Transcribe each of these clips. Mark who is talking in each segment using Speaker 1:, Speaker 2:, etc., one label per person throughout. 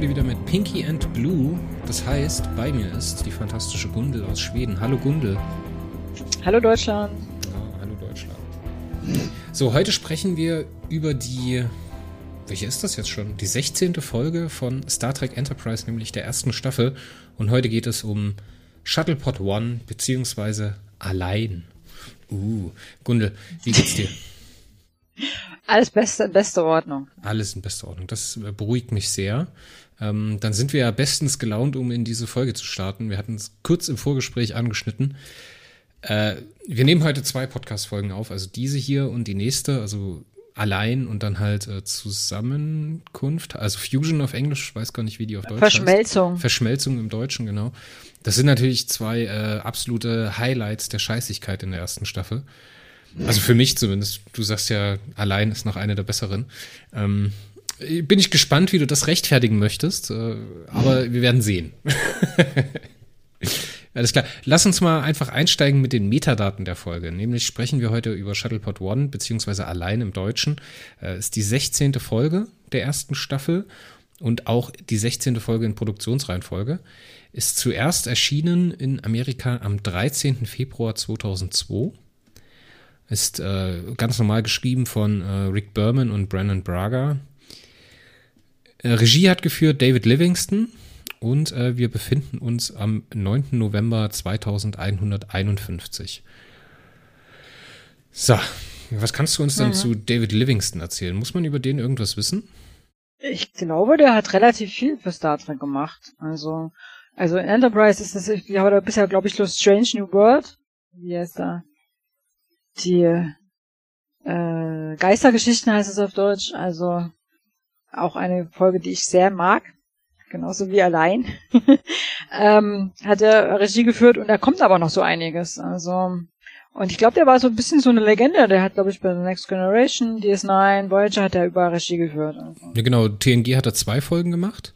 Speaker 1: Heute wieder mit Pinky and Blue. Das heißt, bei mir ist die fantastische Gundel aus Schweden. Hallo Gundel.
Speaker 2: Hallo Deutschland.
Speaker 1: Ja, hallo Deutschland. So, heute sprechen wir über die, welche ist das jetzt schon? Die 16. Folge von Star Trek Enterprise, nämlich der ersten Staffel. Und heute geht es um Shuttlepod One, beziehungsweise Allein. Uh, Gundel, wie geht's dir?
Speaker 2: Alles beste, beste Ordnung.
Speaker 1: Alles in bester Ordnung. Das beruhigt mich sehr. Ähm, dann sind wir ja bestens gelaunt, um in diese Folge zu starten. Wir hatten es kurz im Vorgespräch angeschnitten. Äh, wir nehmen heute zwei Podcast-Folgen auf, also diese hier und die nächste, also allein und dann halt äh, Zusammenkunft, also Fusion auf Englisch, weiß gar nicht, wie die auf Deutsch
Speaker 2: Verschmelzung.
Speaker 1: Heißt. Verschmelzung im Deutschen, genau. Das sind natürlich zwei äh, absolute Highlights der Scheißigkeit in der ersten Staffel. Also für mich zumindest. Du sagst ja, allein ist noch eine der besseren. Ähm, bin ich gespannt, wie du das rechtfertigen möchtest, äh, aber wir werden sehen. Alles klar. Lass uns mal einfach einsteigen mit den Metadaten der Folge. Nämlich sprechen wir heute über Shuttlepod One, beziehungsweise allein im Deutschen. Äh, ist die 16. Folge der ersten Staffel und auch die 16. Folge in Produktionsreihenfolge. Ist zuerst erschienen in Amerika am 13. Februar 2002 ist äh, ganz normal geschrieben von äh, Rick Berman und Brandon Braga. Äh, Regie hat geführt David Livingston und äh, wir befinden uns am 9. November 2151. So, was kannst du uns dann mhm. zu David Livingston erzählen? Muss man über den irgendwas wissen?
Speaker 2: Ich glaube, der hat relativ viel für Star Trek gemacht. Also, also in Enterprise ist das, ich habe bisher, glaube ich, nur Strange New World. Wie heißt er? die äh, Geistergeschichten heißt es auf Deutsch, also auch eine Folge, die ich sehr mag, genauso wie allein. ähm, hat er Regie geführt und da kommt aber noch so einiges. Also und ich glaube, der war so ein bisschen so eine Legende. Der hat, glaube ich, bei The Next Generation, DS9, Voyager hat er über Regie geführt. Also.
Speaker 1: Ja, genau. TNG hat er zwei Folgen gemacht.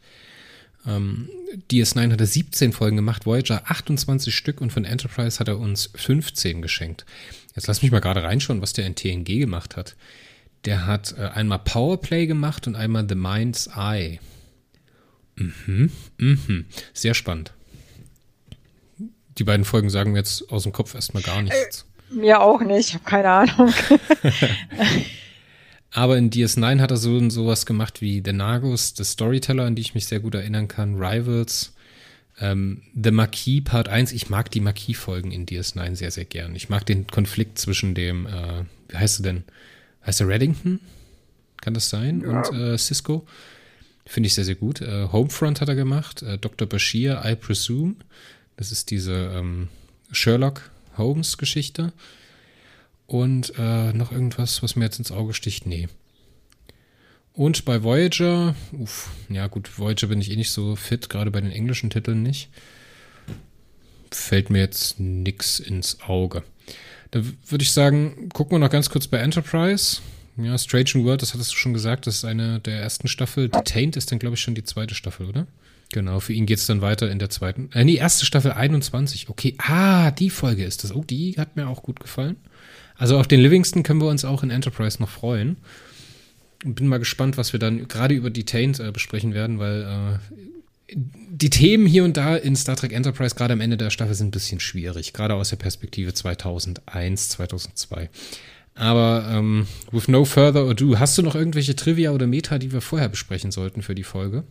Speaker 1: Ähm, DS9 hat er 17 Folgen gemacht, Voyager 28 Stück und von Enterprise hat er uns 15 geschenkt. Jetzt lass mich mal gerade reinschauen, was der in TNG gemacht hat. Der hat äh, einmal Powerplay gemacht und einmal The Mind's Eye. Mhm, mhm. Sehr spannend. Die beiden Folgen sagen mir jetzt aus dem Kopf erstmal gar nichts.
Speaker 2: Äh, mir auch nicht, ich habe keine Ahnung.
Speaker 1: Aber in DS9 hat er so und sowas gemacht wie The Nagus, The Storyteller, an die ich mich sehr gut erinnern kann, Rivals, ähm, The Marquis Part 1, ich mag die Marquis-Folgen in DS9 sehr, sehr gern. Ich mag den Konflikt zwischen dem, äh, wie heißt er denn? Heißt er Reddington? Kann das sein? Ja. Und äh, Cisco? Finde ich sehr, sehr gut. Äh, Homefront hat er gemacht. Äh, Dr. Bashir, I Presume. Das ist diese ähm, Sherlock Holmes-Geschichte. Und äh, noch irgendwas, was mir jetzt ins Auge sticht? Nee. Und bei Voyager, uff, ja gut, Voyager bin ich eh nicht so fit, gerade bei den englischen Titeln nicht. Fällt mir jetzt nix ins Auge. Da würde ich sagen, gucken wir noch ganz kurz bei Enterprise. Ja, Strange New World, das hattest du schon gesagt, das ist eine der ersten Staffel. Detained ist dann, glaube ich, schon die zweite Staffel, oder? Genau, für ihn geht es dann weiter in der zweiten. Äh, nee, erste Staffel 21. Okay, ah, die Folge ist das. Oh, die hat mir auch gut gefallen. Also auf den Livingston können wir uns auch in Enterprise noch freuen bin mal gespannt, was wir dann gerade über Detained äh, besprechen werden, weil äh, die Themen hier und da in Star Trek Enterprise gerade am Ende der Staffel sind ein bisschen schwierig, gerade aus der Perspektive 2001, 2002. Aber ähm, with no further ado, hast du noch irgendwelche Trivia oder Meta, die wir vorher besprechen sollten für die Folge?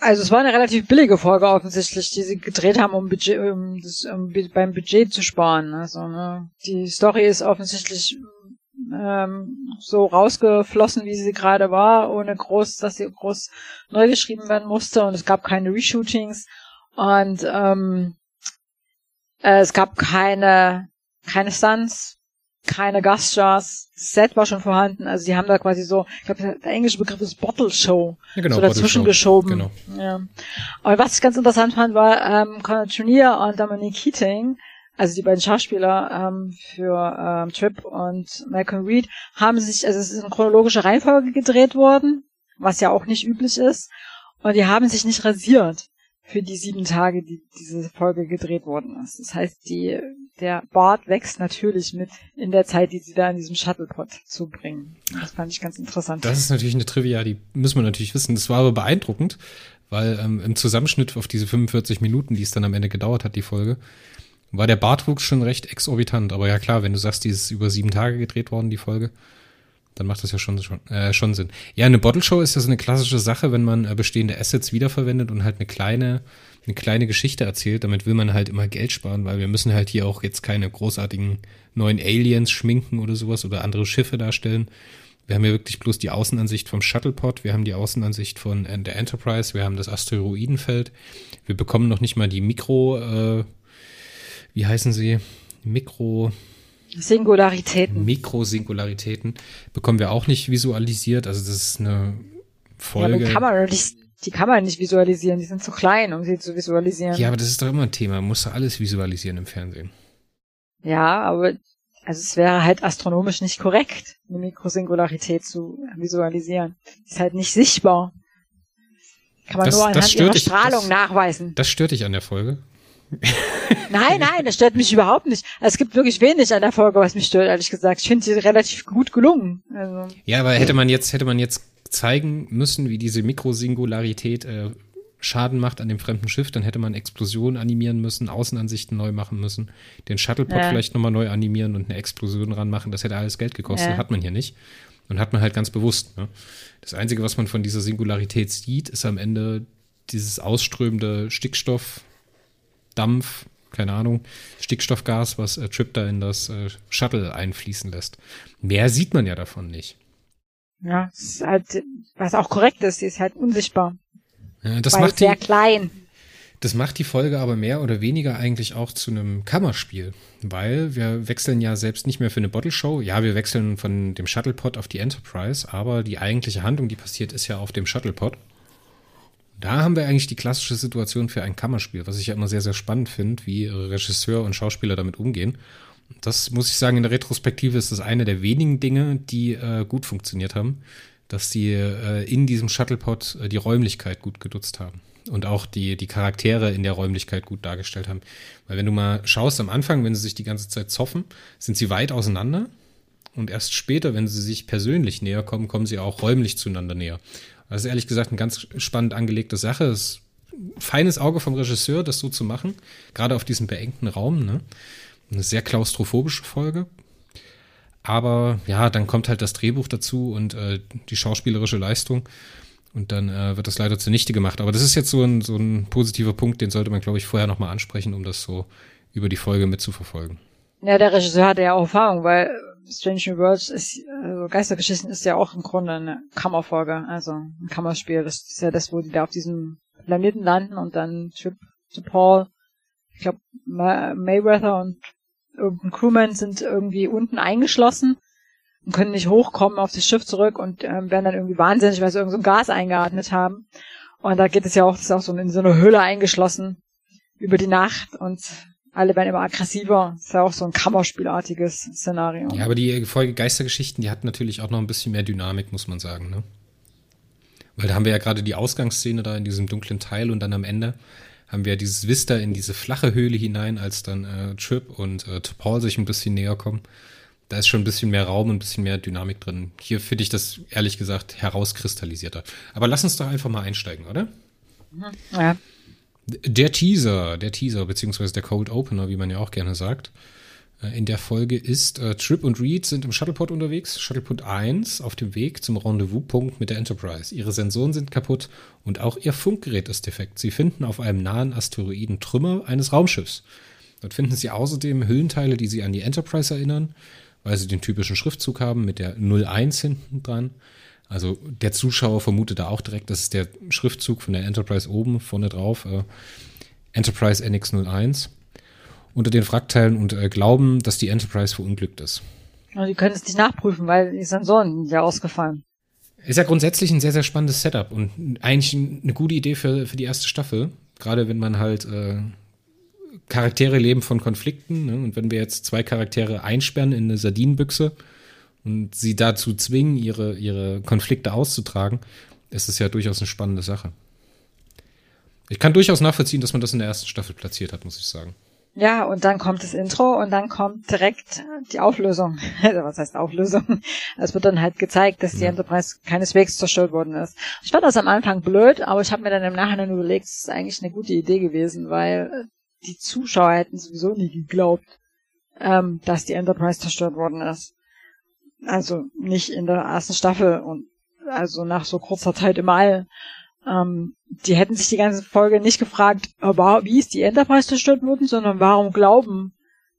Speaker 2: Also es war eine relativ billige Folge offensichtlich, die sie gedreht haben, um, Budget, um, das, um beim Budget zu sparen. Also ne, die Story ist offensichtlich ähm, so rausgeflossen, wie sie gerade war, ohne groß, dass sie groß neu geschrieben werden musste und es gab keine Reshootings und ähm, äh, es gab keine keine Stunts, keine Gaststars. Das Set war schon vorhanden, also sie haben da quasi so, ich glaube, der englische Begriff ist Bottle Show, ja, genau, so dazwischen geschoben. Genau. Ja. Aber was ich ganz interessant fand, war ähm, Conor Turnier und Dominic Keating also die beiden Schauspieler ähm, für ähm, Trip und Malcolm Reed haben sich, also es ist in chronologischer Reihenfolge gedreht worden, was ja auch nicht üblich ist, und die haben sich nicht rasiert für die sieben Tage, die diese Folge gedreht worden ist. Das heißt, die der Bart wächst natürlich mit in der Zeit, die sie da in diesem Shuttlepod zubringen. Das fand ich ganz interessant.
Speaker 1: Das ist natürlich eine Trivia, die müssen wir natürlich wissen. Das war aber beeindruckend, weil ähm, im Zusammenschnitt auf diese 45 Minuten, die es dann am Ende gedauert hat, die Folge, war der Bartwuchs schon recht exorbitant. Aber ja klar, wenn du sagst, die ist über sieben Tage gedreht worden, die Folge, dann macht das ja schon, schon, äh, schon Sinn. Ja, eine Bottle Show ist ja so eine klassische Sache, wenn man äh, bestehende Assets wiederverwendet und halt eine kleine, eine kleine Geschichte erzählt. Damit will man halt immer Geld sparen, weil wir müssen halt hier auch jetzt keine großartigen neuen Aliens schminken oder sowas oder andere Schiffe darstellen. Wir haben ja wirklich bloß die Außenansicht vom Shuttlepod, wir haben die Außenansicht von äh, der Enterprise, wir haben das Asteroidenfeld. Wir bekommen noch nicht mal die Mikro, äh, wie heißen sie? Mikro,
Speaker 2: Singularitäten.
Speaker 1: Mikrosingularitäten bekommen wir auch nicht visualisiert. Also das ist eine Folge.
Speaker 2: Ja, die, kann man nicht, die kann man nicht visualisieren. Die sind zu klein, um sie zu visualisieren.
Speaker 1: Ja, aber das ist doch immer ein Thema. Man muss alles visualisieren im Fernsehen.
Speaker 2: Ja, aber also es wäre halt astronomisch nicht korrekt, eine Mikrosingularität zu visualisieren. Ist halt nicht sichtbar. Kann man
Speaker 1: Das-
Speaker 2: nur anhand ihrer Strahlung
Speaker 1: das-
Speaker 2: nachweisen.
Speaker 1: Das stört dich an der Folge.
Speaker 2: Nein, nein, das stört mich überhaupt nicht. Es gibt wirklich wenig an der Folge, was mich stört, ehrlich gesagt. Ich finde sie relativ gut gelungen. Also,
Speaker 1: Ja, aber hätte man jetzt, hätte man jetzt zeigen müssen, wie diese Mikrosingularität äh, Schaden macht an dem fremden Schiff, dann hätte man Explosionen animieren müssen, Außenansichten neu machen müssen, den Shuttlepod
Speaker 2: Ja.
Speaker 1: vielleicht nochmal neu animieren und eine Explosion ranmachen. Das hätte alles Geld gekostet,
Speaker 2: Ja.
Speaker 1: hat man hier nicht. Und hat man halt ganz bewusst. Ne? Das Einzige, was man von dieser Singularität sieht, ist am Ende dieses ausströmende Stickstoff, Dampf, keine Ahnung, Stickstoffgas, was äh, Trip da in das äh, Shuttle einfließen lässt. Mehr sieht man ja davon nicht.
Speaker 2: ja, ist halt, was auch korrekt ist, sie ist halt unsichtbar.
Speaker 1: Ja, das macht die,
Speaker 2: sehr klein.
Speaker 1: Das macht die Folge aber mehr oder weniger eigentlich auch zu einem Kammerspiel, weil wir wechseln ja selbst nicht mehr für eine Bottle Show. Ja, wir wechseln von dem Shuttlepod auf die Enterprise, aber die eigentliche Handlung, die passiert, ist ja auf dem Shuttlepod. Da haben wir eigentlich die klassische Situation für ein Kammerspiel, was ich ja immer sehr, sehr spannend finde, wie Regisseur und Schauspieler damit umgehen. Das muss ich sagen, in der Retrospektive ist das eine der wenigen Dinge, die äh, gut funktioniert haben, dass die äh, in diesem Shuttlepod äh, die Räumlichkeit gut genutzt haben und auch die, die Charaktere in der Räumlichkeit gut dargestellt haben. Weil wenn du mal schaust am Anfang, wenn sie sich die ganze Zeit zoffen, sind sie weit auseinander und erst später, wenn sie sich persönlich näher kommen, kommen sie auch räumlich zueinander näher. Das ist ehrlich gesagt eine ganz spannend angelegte Sache. Es feines Auge vom Regisseur, das so zu machen, gerade auf diesem beengten Raum. Ne? Eine sehr klaustrophobische Folge. Aber ja, dann kommt halt das Drehbuch dazu und äh, die schauspielerische Leistung. Und dann äh, wird das leider zunichte gemacht. Aber das ist jetzt so ein, so ein positiver Punkt, den sollte man, glaube ich, vorher nochmal ansprechen, um das so über die Folge mitzuverfolgen.
Speaker 2: Ja, der Regisseur hatte ja auch Erfahrung, weil Strange New Worlds ist, also Geistergeschichten ist ja auch im Grunde eine Kammerfolge, also ein Kammerspiel. Das ist ja das, wo die da auf diesem Planeten landen und dann Trip zu Paul, ich glaube Mayweather und irgendein Crewman sind irgendwie unten eingeschlossen und können nicht hochkommen auf das Schiff zurück und ähm, werden dann irgendwie wahnsinnig, weil sie irgend so ein Gas eingeatmet haben. Und da geht es ja auch, das ist auch so in so eine Höhle eingeschlossen über die Nacht und alle werden immer aggressiver. Das ist ja auch so ein Kammerspielartiges Szenario.
Speaker 1: Ja, aber die Folge Geistergeschichten, die hat natürlich auch noch ein bisschen mehr Dynamik, muss man sagen, ne? Weil da haben wir ja gerade die Ausgangsszene da in diesem dunklen Teil und dann am Ende haben wir dieses Vista in diese flache Höhle hinein, als dann äh, Trip und äh, Paul sich ein bisschen näher kommen. Da ist schon ein bisschen mehr Raum und ein bisschen mehr Dynamik drin. Hier finde ich das ehrlich gesagt herauskristallisierter. Aber lass uns doch einfach mal einsteigen, oder?
Speaker 2: Ja.
Speaker 1: Der Teaser, der Teaser, beziehungsweise der Cold Opener, wie man ja auch gerne sagt, äh, in der Folge ist, äh, Trip und Reed sind im Shuttlepod unterwegs, Shuttlepod 1 auf dem Weg zum Rendezvouspunkt mit der Enterprise. Ihre Sensoren sind kaputt und auch ihr Funkgerät ist defekt. Sie finden auf einem nahen Asteroiden Trümmer eines Raumschiffs. Dort finden sie außerdem Hüllenteile, die sie an die Enterprise erinnern, weil sie den typischen Schriftzug haben mit der 01 hinten dran. Also der Zuschauer vermutet da auch direkt, das ist der Schriftzug von der Enterprise oben, vorne drauf, äh, Enterprise NX01, unter den Wrackteilen und äh, glauben, dass die Enterprise verunglückt ist.
Speaker 2: Und die können es nicht nachprüfen, weil die Sensoren sind ja ausgefallen.
Speaker 1: Ist ja grundsätzlich ein sehr, sehr spannendes Setup und eigentlich eine gute Idee für, für die erste Staffel. Gerade wenn man halt äh, Charaktere leben von Konflikten. Ne? Und wenn wir jetzt zwei Charaktere einsperren in eine Sardinenbüchse und sie dazu zwingen, ihre, ihre Konflikte auszutragen, ist es ja durchaus eine spannende Sache. Ich kann durchaus nachvollziehen, dass man das in der ersten Staffel platziert hat, muss ich sagen.
Speaker 2: Ja, und dann kommt das Intro und dann kommt direkt die Auflösung. Also was heißt Auflösung? Es wird dann halt gezeigt, dass die ja. Enterprise keineswegs zerstört worden ist. Ich fand das am Anfang blöd, aber ich habe mir dann im Nachhinein überlegt, es ist eigentlich eine gute Idee gewesen, weil die Zuschauer hätten sowieso nie geglaubt, ähm, dass die Enterprise zerstört worden ist. Also nicht in der ersten Staffel und also nach so kurzer Zeit im All. Ähm, die hätten sich die ganze Folge nicht gefragt, wie ist die Enterprise zerstört worden, sondern warum glauben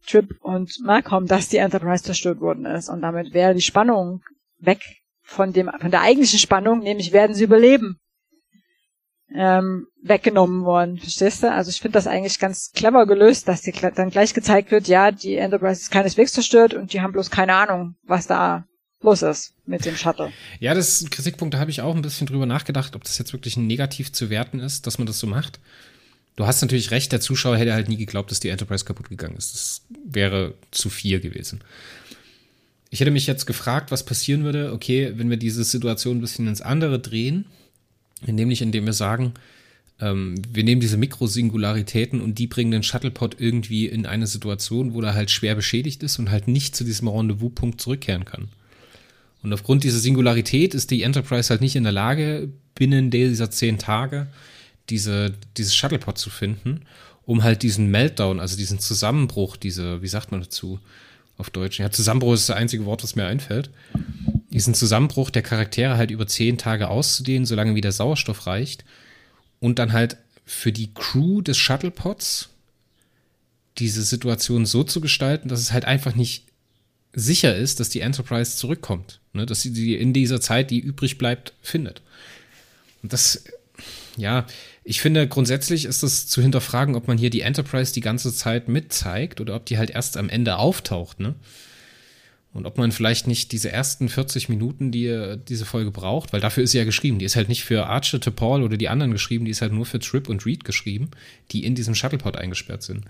Speaker 2: Trip und Malcolm, dass die Enterprise zerstört worden ist. Und damit wäre die Spannung weg von dem, von der eigentlichen Spannung, nämlich werden sie überleben, ähm, weggenommen worden. Verstehst du? Also ich finde das eigentlich ganz clever gelöst, dass die dann gleich gezeigt wird, ja, die Enterprise ist keineswegs zerstört und die haben bloß keine Ahnung, was da los ist mit dem Shuttle.
Speaker 1: Ja, das Kritikpunkt, da habe ich auch ein bisschen drüber nachgedacht, ob das jetzt wirklich negativ zu werten ist, dass man das so macht. Du hast natürlich recht, der Zuschauer hätte halt nie geglaubt, dass die Enterprise kaputt gegangen ist. Das wäre zu viel gewesen. Ich hätte mich jetzt gefragt, was passieren würde, okay, wenn wir diese Situation ein bisschen ins andere drehen, nämlich indem wir sagen, ähm, wir nehmen diese Mikrosingularitäten und die bringen den Shuttlepod irgendwie in eine Situation, wo er halt schwer beschädigt ist und halt nicht zu diesem Rendezvous-Punkt zurückkehren kann. Und aufgrund dieser Singularität ist die Enterprise halt nicht in der Lage, binnen dieser zehn Tage diese, dieses Shuttlepod zu finden, um halt diesen Meltdown, also diesen Zusammenbruch, diese, wie sagt man dazu auf Deutsch? Ja, Zusammenbruch ist das einzige Wort, was mir einfällt. Diesen Zusammenbruch der Charaktere halt über zehn Tage auszudehnen, solange wie der Sauerstoff reicht. Und dann halt für die Crew des Shuttlepods diese Situation so zu gestalten, dass es halt einfach nicht sicher ist, dass die Enterprise zurückkommt. Ne? Dass sie die in dieser Zeit, die übrig bleibt, findet. Und das, ja, ich finde grundsätzlich ist es zu hinterfragen, ob man hier die Enterprise die ganze Zeit mitzeigt oder ob die halt erst am Ende auftaucht, ne? Und ob man vielleicht nicht diese ersten 40 Minuten, die diese Folge braucht, weil dafür ist sie ja geschrieben. Die ist halt nicht für Archer, Paul oder die anderen geschrieben, die ist halt nur für Trip und Reed geschrieben, die in diesem Shuttlepod eingesperrt sind.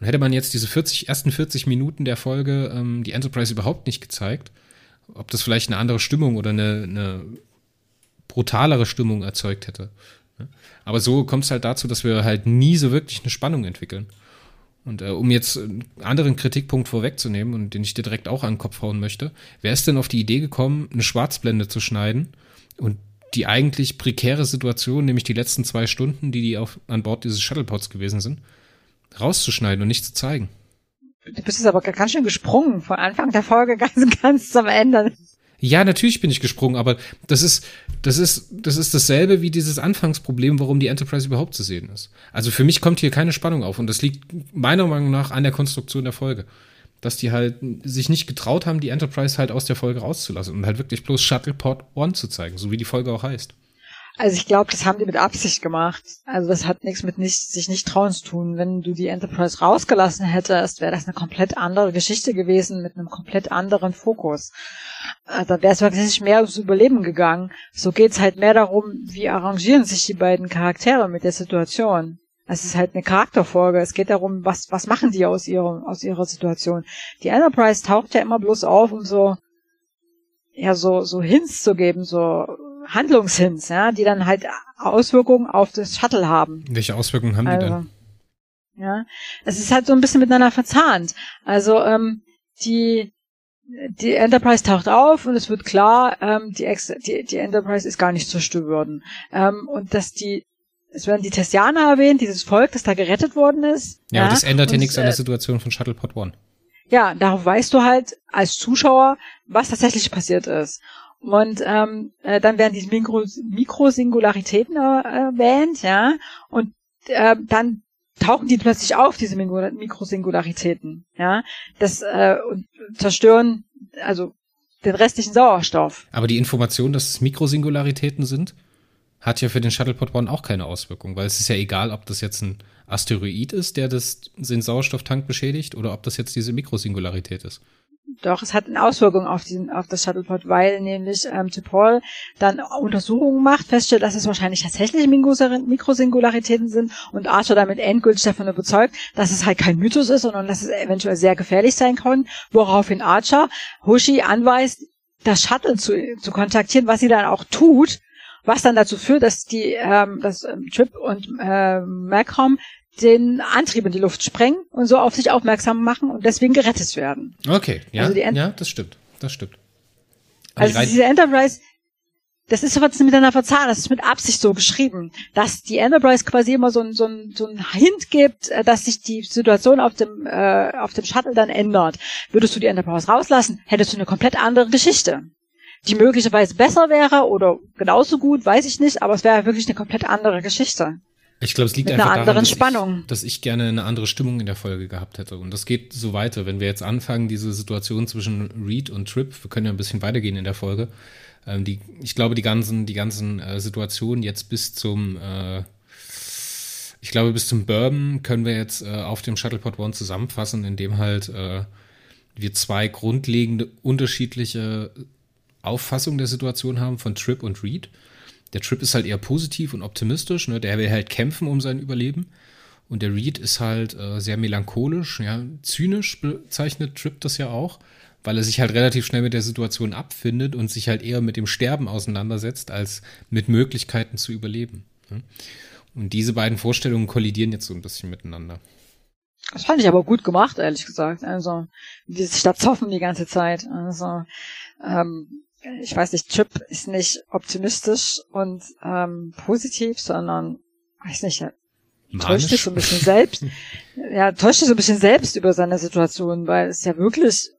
Speaker 1: Und hätte man jetzt diese 40, ersten 40 Minuten der Folge ähm, die Enterprise überhaupt nicht gezeigt, ob das vielleicht eine andere Stimmung oder eine, eine brutalere Stimmung erzeugt hätte. Ne? Aber so kommt es halt dazu, dass wir halt nie so wirklich eine Spannung entwickeln. Und äh, um jetzt einen anderen Kritikpunkt vorwegzunehmen und den ich dir direkt auch an den Kopf hauen möchte, wer ist denn auf die Idee gekommen, eine Schwarzblende zu schneiden und die eigentlich prekäre Situation, nämlich die letzten zwei Stunden, die die auf, an Bord dieses Shuttlepods gewesen sind, rauszuschneiden und nicht zu zeigen.
Speaker 2: Du bist jetzt aber ganz schön gesprungen von Anfang der Folge ganz, ganz zum Ende.
Speaker 1: Ja, natürlich bin ich gesprungen, aber das ist, das ist, das ist dasselbe wie dieses Anfangsproblem, warum die Enterprise überhaupt zu sehen ist. Also für mich kommt hier keine Spannung auf und das liegt meiner Meinung nach an der Konstruktion der Folge. Dass die halt sich nicht getraut haben, die Enterprise halt aus der Folge rauszulassen und halt wirklich bloß Shuttlepod One zu zeigen, so wie die Folge auch heißt.
Speaker 2: Also ich glaube, das haben die mit Absicht gemacht. Also das hat nichts mit nicht, sich nicht trauen zu tun. Wenn du die Enterprise rausgelassen hättest, wäre das eine komplett andere Geschichte gewesen mit einem komplett anderen Fokus. Äh, da wäre es wirklich mehr ums Überleben gegangen. So geht's halt mehr darum, wie arrangieren sich die beiden Charaktere mit der Situation. Es ist halt eine Charakterfolge. Es geht darum, was, was machen die aus ihrer, aus ihrer Situation. Die Enterprise taucht ja immer bloß auf, um so, ja, so, so Hints zu geben, so Handlungshints, ja, die dann halt Auswirkungen auf das Shuttle haben.
Speaker 1: Welche Auswirkungen haben also, die denn?
Speaker 2: Ja, es ist halt so ein bisschen miteinander verzahnt. Also ähm, die die Enterprise taucht auf und es wird klar, ähm, die, Ex die, die Enterprise ist gar nicht zerstört worden. Ähm, und dass die, es werden die Tessianer erwähnt, dieses Volk, das da gerettet worden ist.
Speaker 1: Ja, ja das ändert ja nichts an der äh, Situation von Shuttlepod One.
Speaker 2: Ja, darauf weißt du halt als Zuschauer, was tatsächlich passiert ist. Und ähm, äh, dann werden diese Mikro Mikrosingularitäten äh, erwähnt, ja. Und äh, dann tauchen die plötzlich auf, diese Mikrosingularitäten, ja. Das äh, und zerstören also den restlichen Sauerstoff.
Speaker 1: Aber die Information, dass es Mikrosingularitäten sind, hat ja für den Shuttlepod One auch keine Auswirkung, weil es ist ja egal, ob das jetzt ein Asteroid ist, der das, den Sauerstofftank beschädigt, oder ob das jetzt diese Mikrosingularität ist.
Speaker 2: Doch, es hat eine Auswirkung auf, diesen, auf das Shuttlepod, weil nämlich ähm, Paul dann Untersuchungen macht, feststellt, dass es wahrscheinlich tatsächlich Mikrosingularitäten sind und Archer damit endgültig davon überzeugt, dass es halt kein Mythos ist, sondern dass es eventuell sehr gefährlich sein kann, woraufhin Archer Hoshi anweist, das Shuttle zu, zu kontaktieren, was sie dann auch tut. Was dann dazu führt, dass die, ähm, dass ähm, Trip und äh, Malcolm den Antrieb in die Luft sprengen und so auf sich aufmerksam machen und deswegen gerettet werden.
Speaker 1: Okay, ja, also ja, das stimmt, das stimmt.
Speaker 2: Aber also diese Enterprise, das ist was miteinander verzahnt, das ist mit Absicht so geschrieben, dass die Enterprise quasi immer so ein, so ein, so ein Hint gibt, äh, dass sich die Situation auf dem, äh, auf dem Shuttle dann ändert. Würdest du die Enterprise rauslassen, hättest du eine komplett andere Geschichte. Die möglicherweise besser wäre oder genauso gut, weiß ich nicht, aber es wäre wirklich eine komplett andere Geschichte.
Speaker 1: Ich glaube, es liegt
Speaker 2: Mit
Speaker 1: einfach
Speaker 2: einer anderen
Speaker 1: daran, dass
Speaker 2: Spannung.
Speaker 1: Ich, dass ich gerne eine andere Stimmung in der Folge gehabt hätte. Und das geht so weiter. Wenn wir jetzt anfangen, diese Situation zwischen Reed und Trip, wir können ja ein bisschen weitergehen in der Folge. Ähm, die, ich glaube, die ganzen, die ganzen äh, Situationen jetzt bis zum, äh, ich glaube, bis zum Bourbon können wir jetzt äh, auf dem Shuttlepod One zusammenfassen, indem halt äh, wir zwei grundlegende unterschiedliche Auffassungen der Situation haben von Trip und Reed. Der Trip ist halt eher positiv und optimistisch, ne? der will halt kämpfen um sein Überleben. Und der Reed ist halt äh, sehr melancholisch, ja, zynisch bezeichnet Trip das ja auch, weil er sich halt relativ schnell mit der Situation abfindet und sich halt eher mit dem Sterben auseinandersetzt, als mit Möglichkeiten zu überleben. Ne? Und diese beiden Vorstellungen kollidieren jetzt so ein bisschen miteinander.
Speaker 2: Das fand ich aber gut gemacht, ehrlich gesagt. Also, dieses Stattzoffen die ganze Zeit. Also, ähm, ich weiß nicht, Chip ist nicht optimistisch und ähm, positiv, sondern, weiß nicht, er täuscht sich so ein bisschen selbst. ja, täuscht sich so ein bisschen selbst über seine Situation, weil es ja wirklich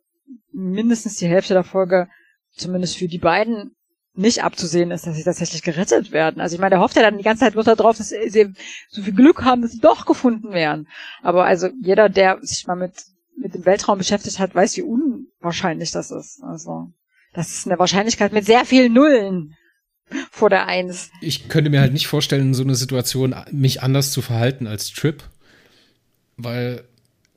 Speaker 2: mindestens die Hälfte der Folge, zumindest für die beiden, nicht abzusehen ist, dass sie tatsächlich gerettet werden. Also ich meine, der hofft ja dann die ganze Zeit bloß darauf, dass sie so viel Glück haben, dass sie doch gefunden werden. Aber also jeder, der sich mal mit, mit dem Weltraum beschäftigt hat, weiß, wie unwahrscheinlich das ist. Also das ist eine Wahrscheinlichkeit mit sehr vielen Nullen vor der Eins.
Speaker 1: Ich könnte mir halt nicht vorstellen, in so einer Situation mich anders zu verhalten als Trip, weil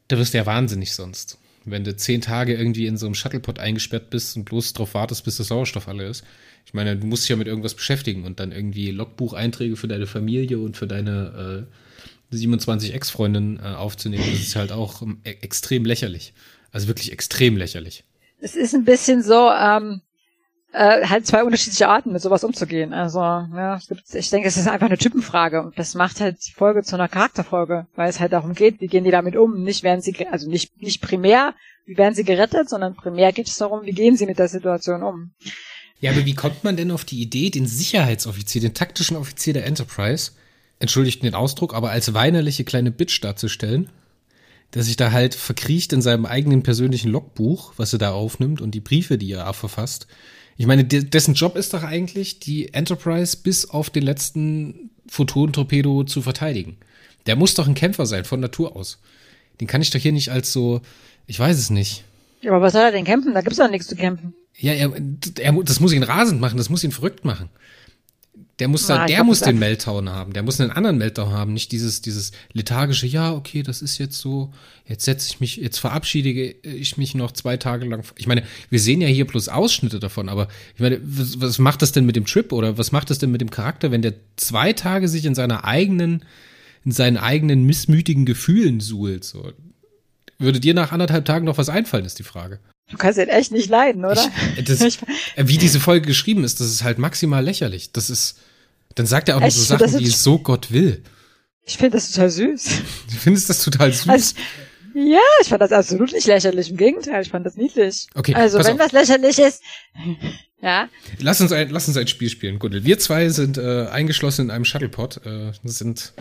Speaker 1: da wirst du ja wahnsinnig sonst. Wenn du zehn Tage irgendwie in so einem Shuttlepot eingesperrt bist und bloß darauf wartest, bis der Sauerstoff alle ist. Ich meine, du musst dich ja mit irgendwas beschäftigen und dann irgendwie Logbucheinträge für deine Familie und für deine äh, 27 Ex-Freundinnen äh, aufzunehmen, das ist halt auch ähm, e extrem lächerlich. Also wirklich extrem lächerlich
Speaker 2: es ist ein bisschen so, ähm, äh, halt zwei unterschiedliche Arten, mit sowas umzugehen. Also, ja, ich denke, es ist einfach eine Typenfrage und das macht halt die Folge zu einer Charakterfolge, weil es halt darum geht, wie gehen die damit um. Nicht werden sie, also nicht, nicht primär, wie werden sie gerettet, sondern primär geht es darum, wie gehen sie mit der Situation um.
Speaker 1: Ja, aber wie kommt man denn auf die Idee, den Sicherheitsoffizier, den taktischen Offizier der Enterprise, entschuldigt den Ausdruck, aber als weinerliche kleine Bitch darzustellen? Der sich da halt verkriecht in seinem eigenen persönlichen Logbuch, was er da aufnimmt und die Briefe, die er verfasst. Ich meine, dessen Job ist doch eigentlich, die Enterprise bis auf den letzten Photonentorpedo zu verteidigen. Der muss doch ein Kämpfer sein, von Natur aus. Den kann ich doch hier nicht als so, ich weiß es nicht.
Speaker 2: Ja, aber was soll er denn kämpfen? Da gibt's doch nichts zu kämpfen.
Speaker 1: Ja, er, er, das muss ihn rasend machen, das muss ihn verrückt machen. Der muss, da, ah, der muss den Meltdown haben. Der muss einen anderen Meltdown haben. Nicht dieses, dieses lethargische, ja, okay, das ist jetzt so, jetzt setze ich mich, jetzt verabschiede ich mich noch zwei Tage lang. Ich meine, wir sehen ja hier bloß Ausschnitte davon, aber ich meine, was, was macht das denn mit dem Trip oder was macht das denn mit dem Charakter, wenn der zwei Tage sich in seiner eigenen, in seinen eigenen missmütigen Gefühlen suhlt? So. Würde dir nach anderthalb Tagen noch was einfallen, ist die Frage.
Speaker 2: Du kannst ihn echt nicht leiden, oder?
Speaker 1: Ich, das, wie diese Folge geschrieben ist, das ist halt maximal lächerlich. Das ist, dann sagt er auch noch so Sachen wie so Gott will.
Speaker 2: Ich finde das total süß.
Speaker 1: Du findest das total süß?
Speaker 2: Also, ja, ich fand das absolut nicht lächerlich. Im Gegenteil, ich fand das niedlich.
Speaker 1: Okay.
Speaker 2: Also, wenn auf. das lächerlich ist, ja.
Speaker 1: Lass uns ein, lass uns ein Spiel spielen, Gundel. Wir zwei sind äh, eingeschlossen in einem Shuttlepod, äh, sind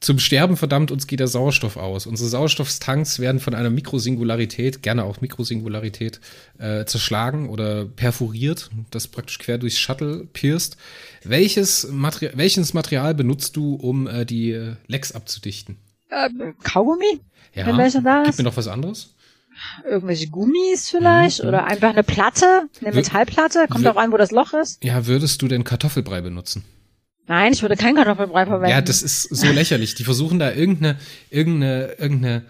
Speaker 1: zum Sterben verdammt, uns geht der Sauerstoff aus. Unsere Sauerstofftanks werden von einer Mikrosingularität, gerne auch Mikrosingularität, äh, zerschlagen oder perforiert, das praktisch quer durchs Shuttle pierst. Welches, Materi welches Material benutzt du, um äh, die äh, Lecks abzudichten?
Speaker 2: Ähm, Kaugummi?
Speaker 1: Ja, wenn welcher da ist. Gib mir noch was anderes?
Speaker 2: Irgendwelche Gummis vielleicht? Mhm. Oder einfach eine Platte, eine Metallplatte? Kommt auch an, wo das Loch ist.
Speaker 1: Ja, würdest du denn Kartoffelbrei benutzen?
Speaker 2: Nein, ich würde keinen Kartoffelbrei verwenden.
Speaker 1: Ja, das ist so lächerlich. Die versuchen da irgendeine, irgendeine, irgendeine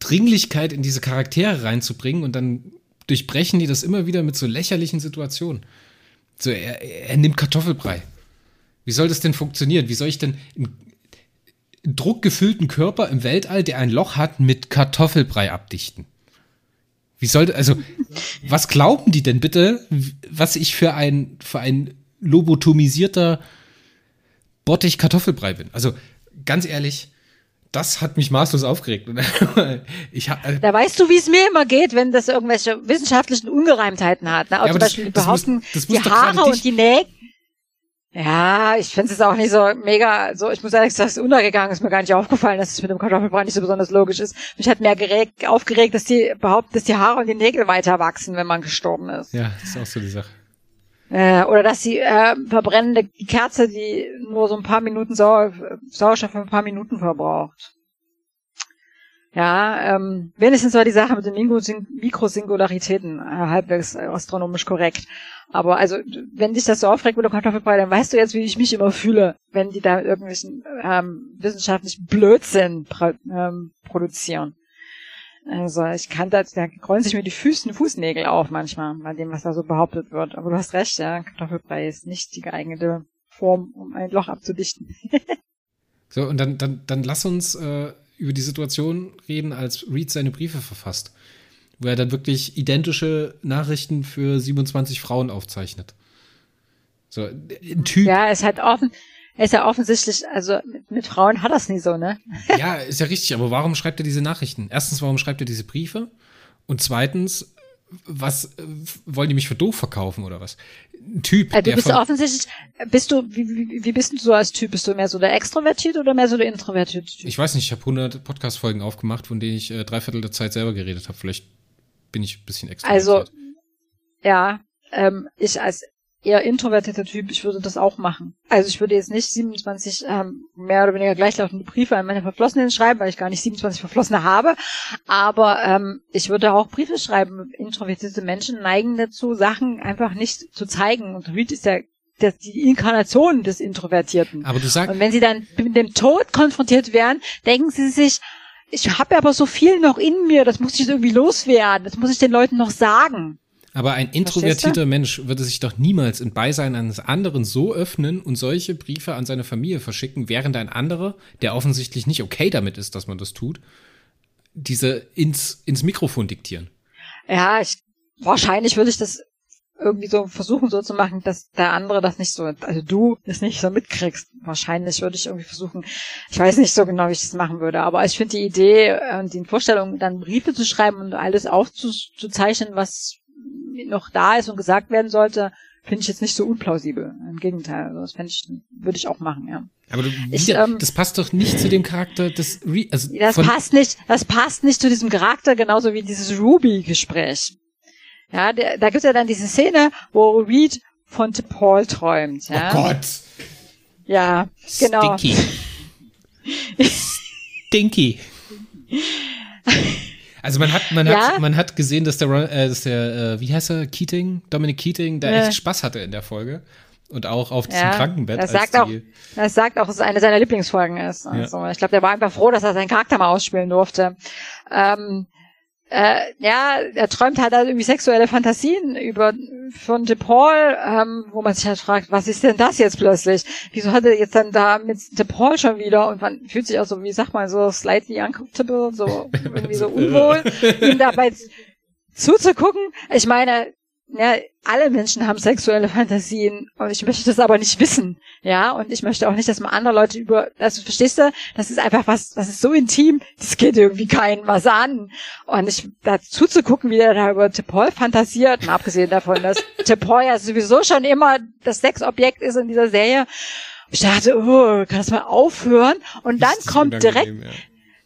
Speaker 1: Dringlichkeit in diese Charaktere reinzubringen und dann durchbrechen die das immer wieder mit so lächerlichen Situationen. So, er, er nimmt Kartoffelbrei. Wie soll das denn funktionieren? Wie soll ich denn einen druckgefüllten Körper im Weltall, der ein Loch hat, mit Kartoffelbrei abdichten? Wie sollte, also, was glauben die denn bitte, was ich für ein, für ein lobotomisierter Bottich-Kartoffelbrei bin. Also ganz ehrlich, das hat mich maßlos aufgeregt.
Speaker 2: ich hab, äh, da weißt du, wie es mir immer geht, wenn das irgendwelche wissenschaftlichen Ungereimtheiten hat. Ne? Also ja, zum Beispiel das, behaupten, das muss, das die Haare und die Nägel. Ja, ich finde es auch nicht so mega, so, ich muss ehrlich sagen, es ist untergegangen, ist mir gar nicht aufgefallen, dass es mit dem Kartoffelbrei nicht so besonders logisch ist. Mich hat mehr geregt, aufgeregt, dass die behaupten, dass die Haare und die Nägel weiter wachsen, wenn man gestorben ist.
Speaker 1: Ja, das ist auch so die Sache.
Speaker 2: Äh, oder dass die äh, verbrennende Kerze, die nur so ein paar Minuten Sau Sauerstoff für ein paar Minuten verbraucht. Ja, ähm, wenigstens war die Sache mit den Mikrosingularitäten äh, halbwegs astronomisch korrekt. Aber also, wenn dich das so aufregt mit der Kartoffelbrei, dann weißt du jetzt, wie ich mich immer fühle, wenn die da irgendwelchen ähm, wissenschaftlichen Blödsinn ähm, produzieren. Also ich kann da, da rollen sich mir die Füßen, Fußnägel auf manchmal, bei dem, was da so behauptet wird. Aber du hast recht, ja, Kartoffelbrei ist nicht die geeignete Form, um ein Loch abzudichten.
Speaker 1: so, und dann, dann, dann lass uns äh, über die Situation reden, als Reed seine Briefe verfasst. Wo er dann wirklich identische Nachrichten für 27 Frauen aufzeichnet. So, ein Typ.
Speaker 2: Ja, es hat offen, ist ja offensichtlich, also mit, mit Frauen hat das nie so, ne?
Speaker 1: ja, ist ja richtig, aber warum schreibt er diese Nachrichten? Erstens, warum schreibt er diese Briefe? Und zweitens, was äh, wollen die mich für doof verkaufen oder was? Ein Typ.
Speaker 2: Also du bist offensichtlich, bist du, wie, wie, wie bist du so als Typ? Bist du mehr so der extrovertiert oder mehr so der introvertiert Typ?
Speaker 1: Ich weiß nicht, ich habe 100 Podcast-Folgen aufgemacht, von denen ich äh, drei Viertel der Zeit selber geredet habe. Vielleicht bin ich ein bisschen extrovertiert.
Speaker 2: Also, ja, ähm, ich als eher introvertierter Typ, ich würde das auch machen. Also ich würde jetzt nicht 27 ähm, mehr oder weniger gleichlautende Briefe an meine Verflossenen schreiben, weil ich gar nicht 27 Verflossene habe. Aber ähm, ich würde auch Briefe schreiben. Introvertierte Menschen neigen dazu, Sachen einfach nicht zu zeigen. Und Reed ist ja der, die Inkarnation des Introvertierten.
Speaker 1: Aber du sagst.
Speaker 2: Und wenn sie dann mit dem Tod konfrontiert werden, denken sie sich, ich habe aber so viel noch in mir, das muss ich irgendwie loswerden, das muss ich den Leuten noch sagen.
Speaker 1: Aber ein introvertierter Mensch würde sich doch niemals in Beisein eines anderen so öffnen und solche Briefe an seine Familie verschicken, während ein anderer, der offensichtlich nicht okay damit ist, dass man das tut, diese ins, ins Mikrofon diktieren.
Speaker 2: Ja, ich, wahrscheinlich würde ich das irgendwie so versuchen so zu machen, dass der andere das nicht so, also du das nicht so mitkriegst. Wahrscheinlich würde ich irgendwie versuchen, ich weiß nicht so genau, wie ich das machen würde, aber ich finde die Idee und die Vorstellung, dann Briefe zu schreiben und alles aufzuzeichnen, was noch da ist und gesagt werden sollte, finde ich jetzt nicht so unplausibel. Im Gegenteil, also das ich, würde ich auch machen, ja.
Speaker 1: Aber du, ich, wieder, ähm, das passt doch nicht zu dem Charakter des Re also
Speaker 2: Das passt nicht, das passt nicht zu diesem Charakter, genauso wie dieses Ruby-Gespräch. Ja, der, da gibt's ja dann diese Szene, wo Reed von Paul träumt. Ja?
Speaker 1: Oh Gott.
Speaker 2: Ja, genau.
Speaker 1: Stinky. Stinky. Also man hat, man ja? hat, man hat gesehen, dass der, äh, dass der, äh, wie heißt er, Keating, Dominic Keating, da ja. echt Spaß hatte in der Folge und auch auf diesem ja, Krankenbett.
Speaker 2: Das sagt auch, das sagt auch, dass es eine seiner Lieblingsfolgen ist. Also ich glaube, der war einfach froh, dass er seinen Charakter mal ausspielen durfte. Ähm, äh, ja, er träumt halt, halt irgendwie sexuelle Fantasien über von DePaul, ähm, wo man sich halt fragt, was ist denn das jetzt plötzlich? Wieso hat er jetzt dann da mit DePaul schon wieder und man fühlt sich auch so, wie sag mal, so slightly uncomfortable, so irgendwie so unwohl, ihm dabei zuzugucken. Ich meine, ja, alle Menschen haben sexuelle Fantasien und ich möchte das aber nicht wissen, ja, und ich möchte auch nicht, dass man andere Leute über, also verstehst du, das ist einfach was, das ist so intim, das geht irgendwie keinen was an. Und ich dazu zu gucken, wie der da über Tepol fantasiert, mal abgesehen davon, dass Tepol ja sowieso schon immer das Sexobjekt ist in dieser Serie, ich dachte, oh, kann das mal aufhören? Und dann kommt direkt, ja.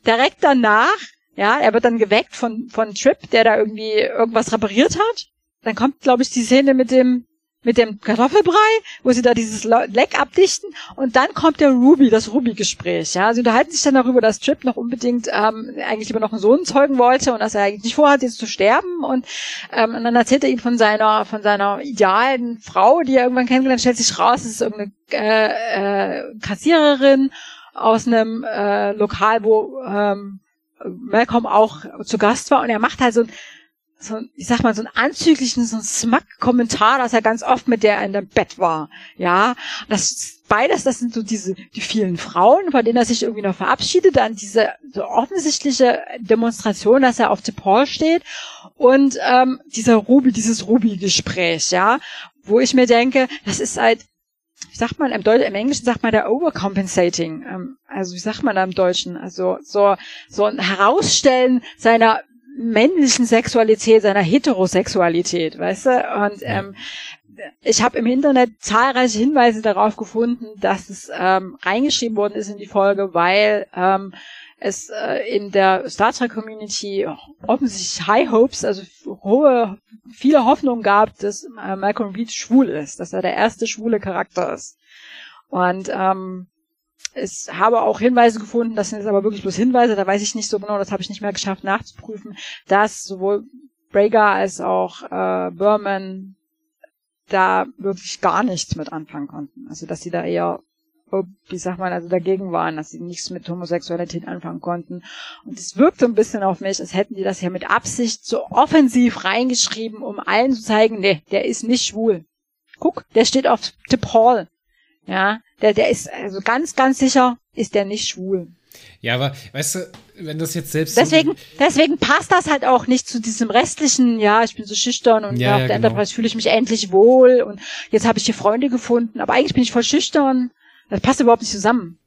Speaker 2: direkt danach, ja, er wird dann geweckt von, von Trip, der da irgendwie irgendwas repariert hat dann kommt, glaube ich, die Szene mit dem mit dem Kartoffelbrei, wo sie da dieses Leck abdichten. Und dann kommt der Ruby, das Ruby-Gespräch. Ja, sie unterhalten sich dann darüber, dass Trip noch unbedingt ähm, eigentlich lieber noch einen Sohn zeugen wollte und dass er eigentlich nicht vorhat, jetzt zu sterben. Und, ähm, und dann erzählt er ihm von seiner von seiner idealen Frau, die er irgendwann kennengelernt, stellt sich raus, es ist irgendeine äh, äh, Kassiererin aus einem äh, Lokal, wo ähm, Malcolm auch zu Gast war. Und er macht halt so ein so, ich sag mal, so einen anzüglichen, so einen Smack-Kommentar, dass er ganz oft mit der in dem Bett war. Ja, das beides, das sind so diese, die vielen Frauen, von denen er sich irgendwie noch verabschiedet, dann diese so offensichtliche Demonstration, dass er auf Paul steht und ähm, dieser Ruby, dieses Ruby-Gespräch, ja, wo ich mir denke, das ist halt, wie sagt man, im, Deut im Englischen sagt man da overcompensating, ähm, also wie sagt man da im Deutschen, also so, so ein Herausstellen seiner männlichen Sexualität, seiner Heterosexualität, weißt du? Und ähm, ich habe im Internet zahlreiche Hinweise darauf gefunden, dass es ähm, reingeschrieben worden ist in die Folge, weil ähm, es äh, in der Star Trek Community offensichtlich High Hopes, also hohe, viele Hoffnungen gab, dass äh, Malcolm Reed schwul ist, dass er der erste schwule Charakter ist. Und ähm, ich habe auch Hinweise gefunden, das sind jetzt aber wirklich bloß Hinweise, da weiß ich nicht so genau, das habe ich nicht mehr geschafft nachzuprüfen, dass sowohl Brager als auch äh, Berman da wirklich gar nichts mit anfangen konnten. Also dass sie da eher, wie sagt man, also dagegen waren, dass sie nichts mit Homosexualität anfangen konnten. Und es wirkt so ein bisschen auf mich, als hätten die das ja mit Absicht so offensiv reingeschrieben, um allen zu zeigen, nee, der ist nicht schwul. Guck, der steht auf Tip Hall. Ja, der, der ist also ganz, ganz sicher ist der nicht schwul.
Speaker 1: Ja, aber weißt du, wenn das jetzt selbst.
Speaker 2: Deswegen, so deswegen passt das halt auch nicht zu diesem restlichen, ja, ich bin so schüchtern und ja, auf ja, der genau. Enterprise fühle ich mich endlich wohl und jetzt habe ich hier Freunde gefunden, aber eigentlich bin ich voll schüchtern. Das passt überhaupt nicht zusammen.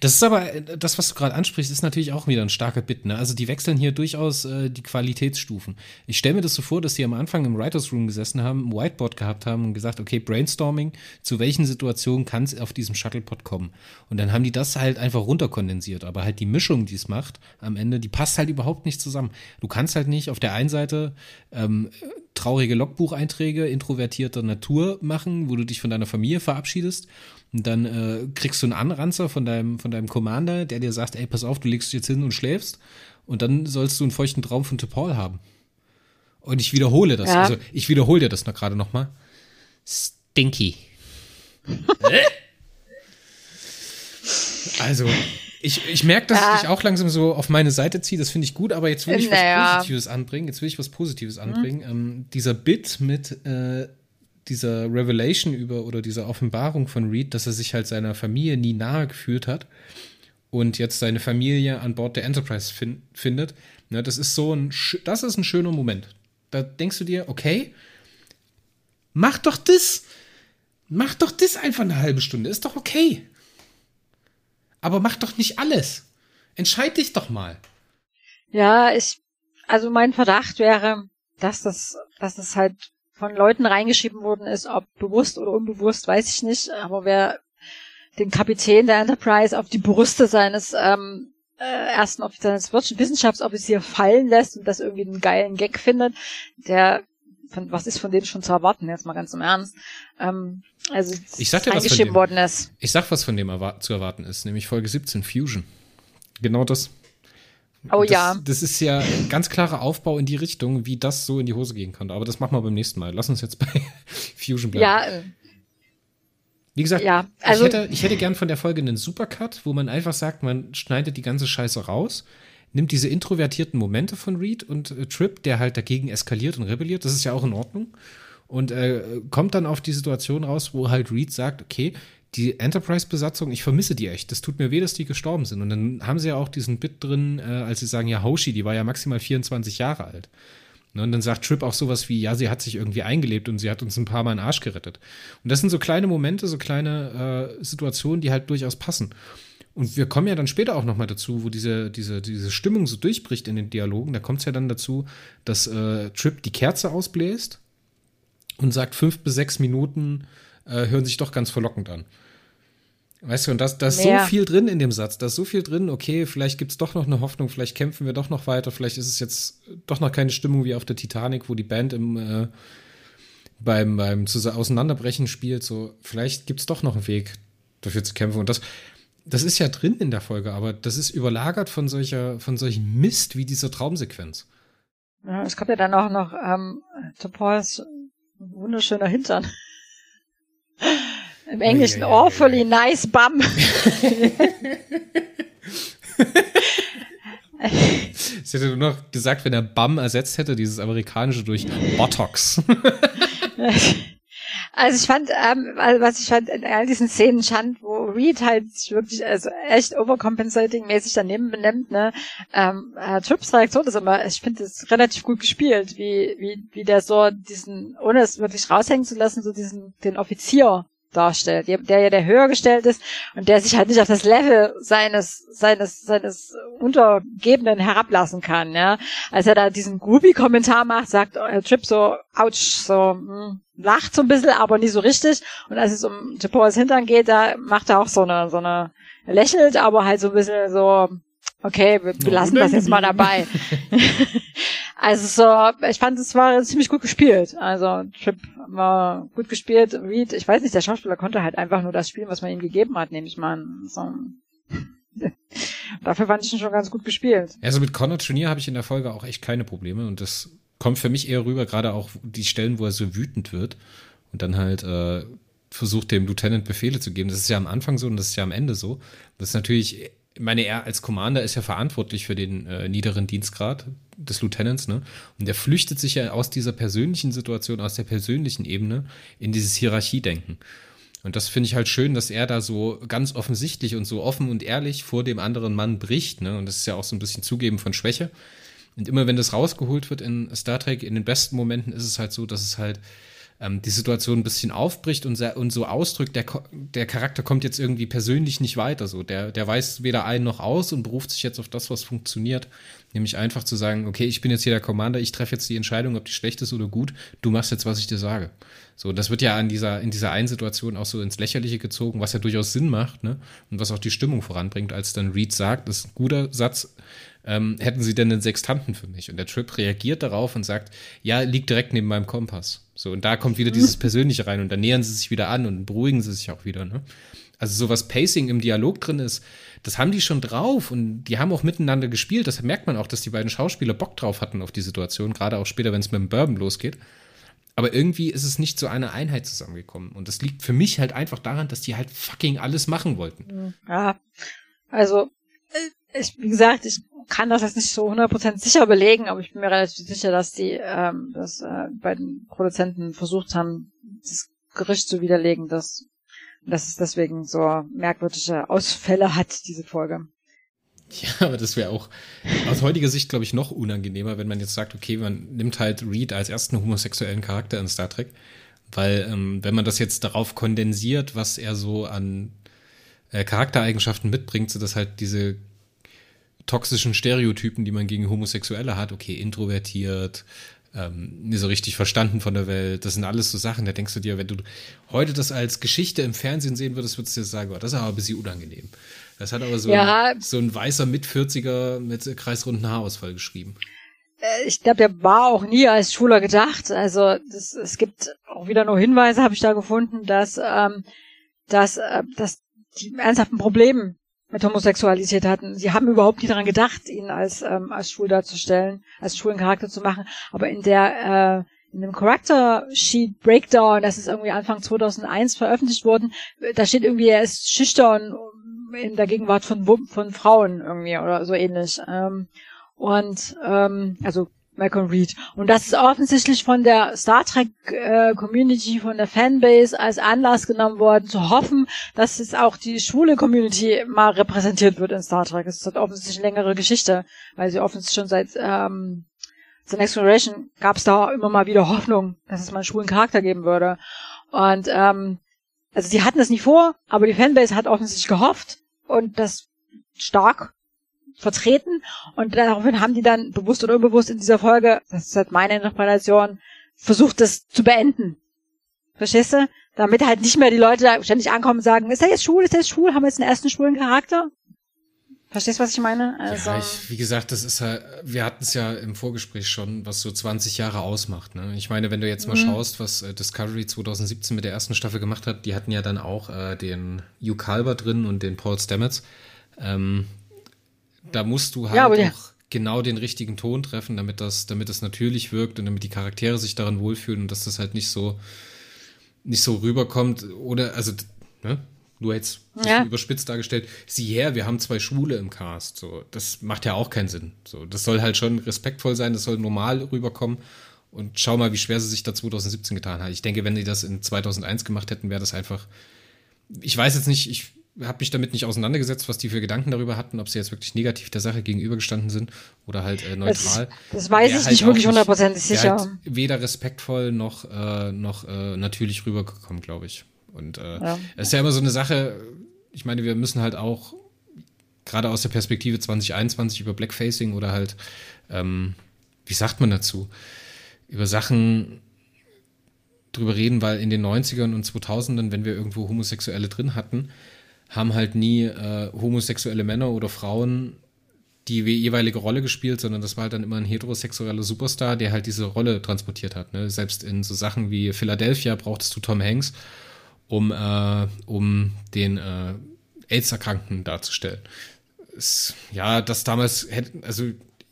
Speaker 1: Das ist aber, äh, das, was du gerade ansprichst, ist natürlich auch wieder ein starker Bit. Ne? Also die wechseln hier durchaus äh, die Qualitätsstufen. Ich stelle mir das so vor, dass die am Anfang im Writers Room gesessen haben, ein Whiteboard gehabt haben und gesagt, okay, Brainstorming, zu welchen Situationen kann es auf diesem Shuttlepod kommen? Und dann haben die das halt einfach runterkondensiert. Aber halt die Mischung, die es macht, am Ende, die passt halt überhaupt nicht zusammen. Du kannst halt nicht auf der einen Seite ähm, traurige Logbucheinträge introvertierter Natur machen, wo du dich von deiner Familie verabschiedest und dann äh, kriegst du einen Anranzer von deinem, von deinem Commander, der dir sagt, ey, pass auf, du legst dich jetzt hin und schläfst. Und dann sollst du einen feuchten Traum von T'Pol haben. Und ich wiederhole das. Ja. Also ich wiederhole dir das noch gerade nochmal. Stinky. also, ich, ich merke, dass ja. ich dich auch langsam so auf meine Seite ziehe. Das finde ich gut, aber jetzt will ich naja. was Positives anbringen. Jetzt will ich was Positives anbringen. Mhm. Ähm, dieser Bit mit äh, dieser Revelation über oder dieser Offenbarung von Reed, dass er sich halt seiner Familie nie nahe gefühlt hat und jetzt seine Familie an Bord der Enterprise fin findet. Ne, das ist so ein, das ist ein schöner Moment. Da denkst du dir, okay, mach doch das, mach doch das einfach eine halbe Stunde, ist doch okay. Aber mach doch nicht alles. Entscheid dich doch mal.
Speaker 2: Ja, ich, also mein Verdacht wäre, dass das, dass das halt von Leuten reingeschrieben worden ist, ob bewusst oder unbewusst, weiß ich nicht. Aber wer den Kapitän der Enterprise auf die Brüste seines ähm, äh, ersten seines Wissenschaftsoffiziers fallen lässt und das irgendwie einen geilen Gag findet, der von, was ist von denen schon zu erwarten, jetzt mal ganz im Ernst. Ähm, also
Speaker 1: ich sag dir, was von dem, worden ist. Ich sag, was von dem erwar zu erwarten ist, nämlich Folge 17, Fusion. Genau das.
Speaker 2: Oh
Speaker 1: das,
Speaker 2: ja.
Speaker 1: Das ist ja ein ganz klarer Aufbau in die Richtung, wie das so in die Hose gehen kann. Aber das machen wir beim nächsten Mal. Lass uns jetzt bei Fusion bleiben.
Speaker 2: Ja. Äh,
Speaker 1: wie gesagt,
Speaker 2: ja, also,
Speaker 1: ich, hätte, ich hätte gern von der Folge einen Supercut, wo man einfach sagt, man schneidet die ganze Scheiße raus, nimmt diese introvertierten Momente von Reed und äh, Trip, der halt dagegen eskaliert und rebelliert. Das ist ja auch in Ordnung. Und äh, kommt dann auf die Situation raus, wo halt Reed sagt, okay, die Enterprise-Besatzung, ich vermisse die echt. Das tut mir weh, dass die gestorben sind. Und dann haben sie ja auch diesen Bit drin, äh, als sie sagen, ja, Hoshi, die war ja maximal 24 Jahre alt. Ne, und dann sagt Trip auch sowas wie, ja, sie hat sich irgendwie eingelebt und sie hat uns ein paar Mal einen Arsch gerettet. Und das sind so kleine Momente, so kleine äh, Situationen, die halt durchaus passen. Und wir kommen ja dann später auch noch mal dazu, wo diese, diese, diese Stimmung so durchbricht in den Dialogen. Da kommt es ja dann dazu, dass äh, Trip die Kerze ausbläst und sagt, fünf bis sechs Minuten äh, hören sich doch ganz verlockend an. Weißt du, und da ist so viel drin in dem Satz, da ist so viel drin, okay, vielleicht gibt es doch noch eine Hoffnung, vielleicht kämpfen wir doch noch weiter, vielleicht ist es jetzt doch noch keine Stimmung wie auf der Titanic, wo die Band im, äh, beim, beim Auseinanderbrechen spielt, so, vielleicht gibt es doch noch einen Weg, dafür zu kämpfen. Und das, das ist ja drin in der Folge, aber das ist überlagert von solcher, von solchem Mist wie dieser Traumsequenz.
Speaker 2: Ja, es kommt ja dann auch noch ähm, zu Pauls wunderschöner Hintern. Im Englischen oh, awfully nice bum.
Speaker 1: Sie hätte nur noch gesagt, wenn er BAM ersetzt hätte, dieses amerikanische durch Botox.
Speaker 2: Also ich fand, ähm, was ich fand in all diesen Szenen stand, wo Reed halt wirklich also echt overcompensating-mäßig daneben benimmt, ne, ähm, äh, Trips Reaktion ist immer, ich finde es relativ gut gespielt, wie, wie, wie der so diesen, ohne es wirklich raushängen zu lassen, so diesen, den Offizier darstellt, der ja der höher gestellt ist und der sich halt nicht auf das Level seines seines seines Untergebenen herablassen kann, ja. Als er da diesen Groupie-Kommentar macht, sagt äh, Trip so, ouch, so mh, hm, lacht so ein bisschen, aber nie so richtig. Und als es um Japoas Hintern geht, da macht er auch so eine so eine lächelt, aber halt so ein bisschen so okay, wir, wir lassen das jetzt mal dabei. also so, ich fand, es war ziemlich gut gespielt. Also Trip war gut gespielt. Reed, ich weiß nicht, der Schauspieler konnte halt einfach nur das spielen, was man ihm gegeben hat, nehme ich mal an. So. Dafür fand ich ihn schon ganz gut gespielt.
Speaker 1: Also mit Connor Junior habe ich in der Folge auch echt keine Probleme und das kommt für mich eher rüber, gerade auch die Stellen, wo er so wütend wird und dann halt äh, versucht, dem Lieutenant Befehle zu geben. Das ist ja am Anfang so und das ist ja am Ende so. Das ist natürlich meine, er als Commander ist ja verantwortlich für den äh, niederen Dienstgrad des Lieutenants, ne? Und er flüchtet sich ja aus dieser persönlichen Situation, aus der persönlichen Ebene in dieses Hierarchiedenken. Und das finde ich halt schön, dass er da so ganz offensichtlich und so offen und ehrlich vor dem anderen Mann bricht, ne? Und das ist ja auch so ein bisschen Zugeben von Schwäche. Und immer wenn das rausgeholt wird in Star Trek, in den besten Momenten ist es halt so, dass es halt ähm, die Situation ein bisschen aufbricht und, und so ausdrückt, der, der Charakter kommt jetzt irgendwie persönlich nicht weiter. So. Der, der weiß weder ein noch aus und beruft sich jetzt auf das, was funktioniert. Nämlich einfach zu sagen, okay, ich bin jetzt hier der Commander, ich treffe jetzt die Entscheidung, ob die schlecht ist oder gut, du machst jetzt, was ich dir sage. So, das wird ja an dieser, in dieser einen Situation auch so ins Lächerliche gezogen, was ja durchaus Sinn macht, ne? Und was auch die Stimmung voranbringt, als dann Reed sagt, das ist ein guter Satz, ähm, hätten Sie denn einen Sextanten für mich? Und der Trip reagiert darauf und sagt, ja, liegt direkt neben meinem Kompass. So, und da kommt wieder dieses Persönliche rein und dann nähern sie sich wieder an und beruhigen sie sich auch wieder, ne? Also so was Pacing im Dialog drin ist, das haben die schon drauf und die haben auch miteinander gespielt. Das merkt man auch, dass die beiden Schauspieler Bock drauf hatten auf die Situation, gerade auch später, wenn es mit dem Bourbon losgeht. Aber irgendwie ist es nicht zu einer Einheit zusammengekommen. Und das liegt für mich halt einfach daran, dass die halt fucking alles machen wollten.
Speaker 2: Ja, also äh, ich, wie gesagt, ich kann das jetzt nicht so 100% sicher belegen, aber ich bin mir relativ sicher, dass die ähm, dass äh, bei den Produzenten versucht haben, das Gericht zu widerlegen, dass, dass es deswegen so merkwürdige Ausfälle hat, diese Folge.
Speaker 1: Ja, aber das wäre auch aus heutiger Sicht, glaube ich, noch unangenehmer, wenn man jetzt sagt, okay, man nimmt halt Reed als ersten homosexuellen Charakter in Star Trek. Weil, ähm, wenn man das jetzt darauf kondensiert, was er so an äh, Charaktereigenschaften mitbringt, so dass halt diese toxischen Stereotypen, die man gegen Homosexuelle hat, okay, introvertiert, ähm, nicht so richtig verstanden von der Welt, das sind alles so Sachen, da denkst du dir, wenn du heute das als Geschichte im Fernsehen sehen würdest, würdest du dir sagen, oh, das ist aber ein bisschen unangenehm. Das hat aber so, ja. ein, so ein weißer Mit-40er mit kreisrunden Haarausfall geschrieben.
Speaker 2: Äh, ich glaube, der war auch nie als Schwuler gedacht. Also das, es gibt auch wieder nur Hinweise, habe ich da gefunden, dass, ähm, dass, äh, dass die ernsthaften Probleme mit Homosexualität hatten. Sie haben überhaupt nie daran gedacht, ihn als ähm, als schwul darzustellen, als schwulen Charakter zu machen. Aber in der äh, in dem Character Sheet Breakdown, das ist irgendwie Anfang 2001 veröffentlicht worden, da steht irgendwie, er ist schüchtern in der Gegenwart von von Frauen irgendwie oder so ähnlich. Ähm, und ähm, also Malcolm Reed. Und das ist offensichtlich von der Star Trek äh, Community, von der Fanbase als Anlass genommen worden, zu hoffen, dass es auch die schwule Community mal repräsentiert wird in Star Trek. Es halt offensichtlich eine längere Geschichte, weil sie offensichtlich schon seit ähm, The Next Generation gab es da immer mal wieder Hoffnung, dass es mal einen schwulen Charakter geben würde. Und ähm, also sie hatten das nie vor, aber die Fanbase hat offensichtlich gehofft und das stark vertreten und daraufhin haben die dann bewusst oder unbewusst in dieser Folge, das ist halt meine Interpretation, versucht das zu beenden. Verstehst du? Damit halt nicht mehr die Leute da ständig ankommen und sagen, ist er jetzt schwul, ist er jetzt schwul, haben wir jetzt einen ersten schwulen Charakter? Verstehst du, was ich meine?
Speaker 1: Also, ja, ich, wie gesagt, das ist halt, wir hatten es ja im Vorgespräch schon, was so 20 Jahre ausmacht. Ne? Ich meine, wenn du jetzt mal mhm. schaust, was äh, Discovery 2017 mit der ersten Staffel gemacht hat, die hatten ja dann auch äh, den Hugh Calver drin und den Paul Stamets. Ähm, da musst du halt ja, auch ja. genau den richtigen Ton treffen, damit das, damit das natürlich wirkt und damit die Charaktere sich darin wohlfühlen und dass das halt nicht so, nicht so rüberkommt. Oder, also, ne? Nur jetzt
Speaker 2: Ja.
Speaker 1: überspitzt dargestellt, sieh her, wir haben zwei Schwule im Cast. So, das macht ja auch keinen Sinn. So, das soll halt schon respektvoll sein, das soll normal rüberkommen. Und schau mal, wie schwer sie sich da 2017 getan hat. Ich denke, wenn die das in 2001 gemacht hätten, wäre das einfach. Ich weiß jetzt nicht, ich habe mich damit nicht auseinandergesetzt, was die für Gedanken darüber hatten, ob sie jetzt wirklich negativ der Sache gegenübergestanden sind oder halt äh, neutral.
Speaker 2: Das, das weiß
Speaker 1: Wär
Speaker 2: ich
Speaker 1: halt
Speaker 2: nicht wirklich hundertprozentig sicher.
Speaker 1: Halt weder respektvoll noch, äh, noch äh, natürlich rübergekommen, glaube ich. Und äh,
Speaker 2: Ja.
Speaker 1: es ist ja immer so eine Sache, ich meine, wir müssen halt auch gerade aus der Perspektive 2021 über Blackfacing oder halt, ähm, wie sagt man dazu, über Sachen drüber reden, weil in den 90ern und 2000ern, wenn wir irgendwo Homosexuelle drin hatten, haben halt nie äh, homosexuelle Männer oder Frauen die jeweilige Rolle gespielt, sondern das war halt dann immer ein heterosexueller Superstar, der halt diese Rolle transportiert hat. Ne? Selbst in so Sachen wie Philadelphia brauchtest du Tom Hanks, um, äh, um den äh, AIDS-Erkrankten darzustellen. Es, ja, das damals hätte, also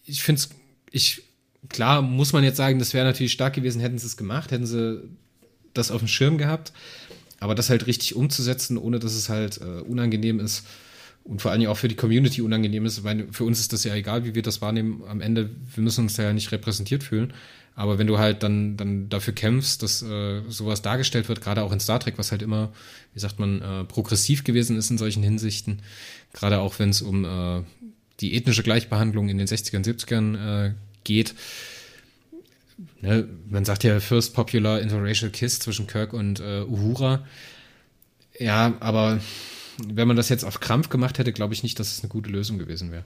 Speaker 1: ich finde es, ich, klar muss man jetzt sagen, das wäre natürlich stark gewesen, hätten sie es gemacht, hätten sie das auf dem Schirm gehabt. Aber das halt richtig umzusetzen, ohne dass es halt äh, unangenehm ist und vor allen Dingen auch für die Community unangenehm ist, weil für uns ist das ja egal, wie wir das wahrnehmen. Am Ende, wir müssen uns da ja nicht repräsentiert fühlen. Aber wenn du halt dann, dann dafür kämpfst, dass äh, sowas dargestellt wird, gerade auch in Star Trek, was halt immer, wie sagt man, äh, progressiv gewesen ist in solchen Hinsichten, gerade auch wenn es um äh, die ethnische Gleichbehandlung in den 60ern, 70ern äh, geht, ne, man sagt ja First Popular Interracial Kiss zwischen Kirk und äh, Uhura. Ja, aber wenn man das jetzt auf Krampf gemacht hätte, glaube ich nicht, dass es eine gute Lösung gewesen wäre.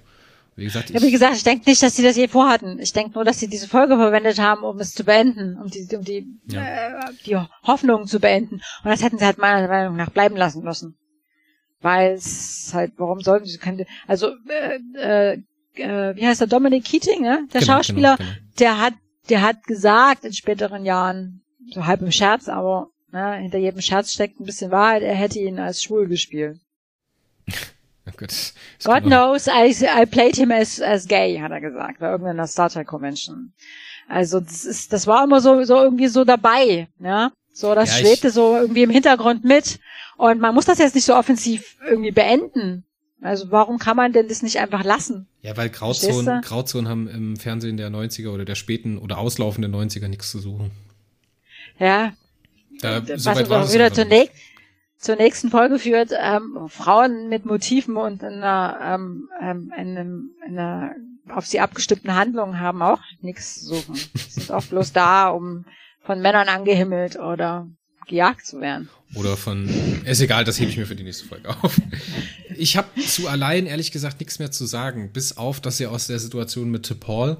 Speaker 1: Wie gesagt,
Speaker 2: Ja, wie gesagt, ich denke nicht, dass sie das je vorhatten. Ich denke nur, dass sie diese Folge verwendet haben, um es zu beenden, um die, um die,
Speaker 1: Ja.
Speaker 2: äh, die Hoffnung zu beenden. Und das hätten sie halt meiner Meinung nach bleiben lassen müssen. Weil es halt, warum sollten sie, könnte, also, äh, äh, äh, wie heißt der, Dominic Keating, ne? Der
Speaker 1: Genau,
Speaker 2: Schauspieler,
Speaker 1: genau, genau.
Speaker 2: der hat, der hat gesagt in späteren Jahren, so halb im Scherz, aber ne, hinter jedem Scherz steckt ein bisschen Wahrheit, er hätte ihn als schwul gespielt.
Speaker 1: oh Gott,
Speaker 2: God
Speaker 1: man-
Speaker 2: knows I, I played him as, as gay, hat er gesagt, bei irgendeiner Star Trek Convention. Also das ist, das war immer so, so irgendwie so dabei, ja. So, das
Speaker 1: Ja,
Speaker 2: schwebte so irgendwie im Hintergrund mit. Und man muss das jetzt nicht so offensiv irgendwie beenden. Also warum kann man denn das nicht einfach lassen?
Speaker 1: Ja, weil Grauzonen? Grauzonen haben im Fernsehen der 90er oder der späten oder auslaufenden 90er nichts zu suchen.
Speaker 2: Ja,
Speaker 1: Da,
Speaker 2: was
Speaker 1: so weit
Speaker 2: uns wieder zur, näch zur nächsten Folge führt, ähm, Frauen mit Motiven und einer, ähm, ähm, einem, einer auf sie abgestimmten Handlung haben auch nichts zu suchen. Sie sind auch bloß da, um von Männern angehimmelt oder gejagt zu werden.
Speaker 1: Oder von, ist egal, das hebe ich mir für die nächste Folge auf. Ich habe zu allein, ehrlich gesagt, nichts mehr zu sagen, bis auf, dass sie aus der Situation mit Paul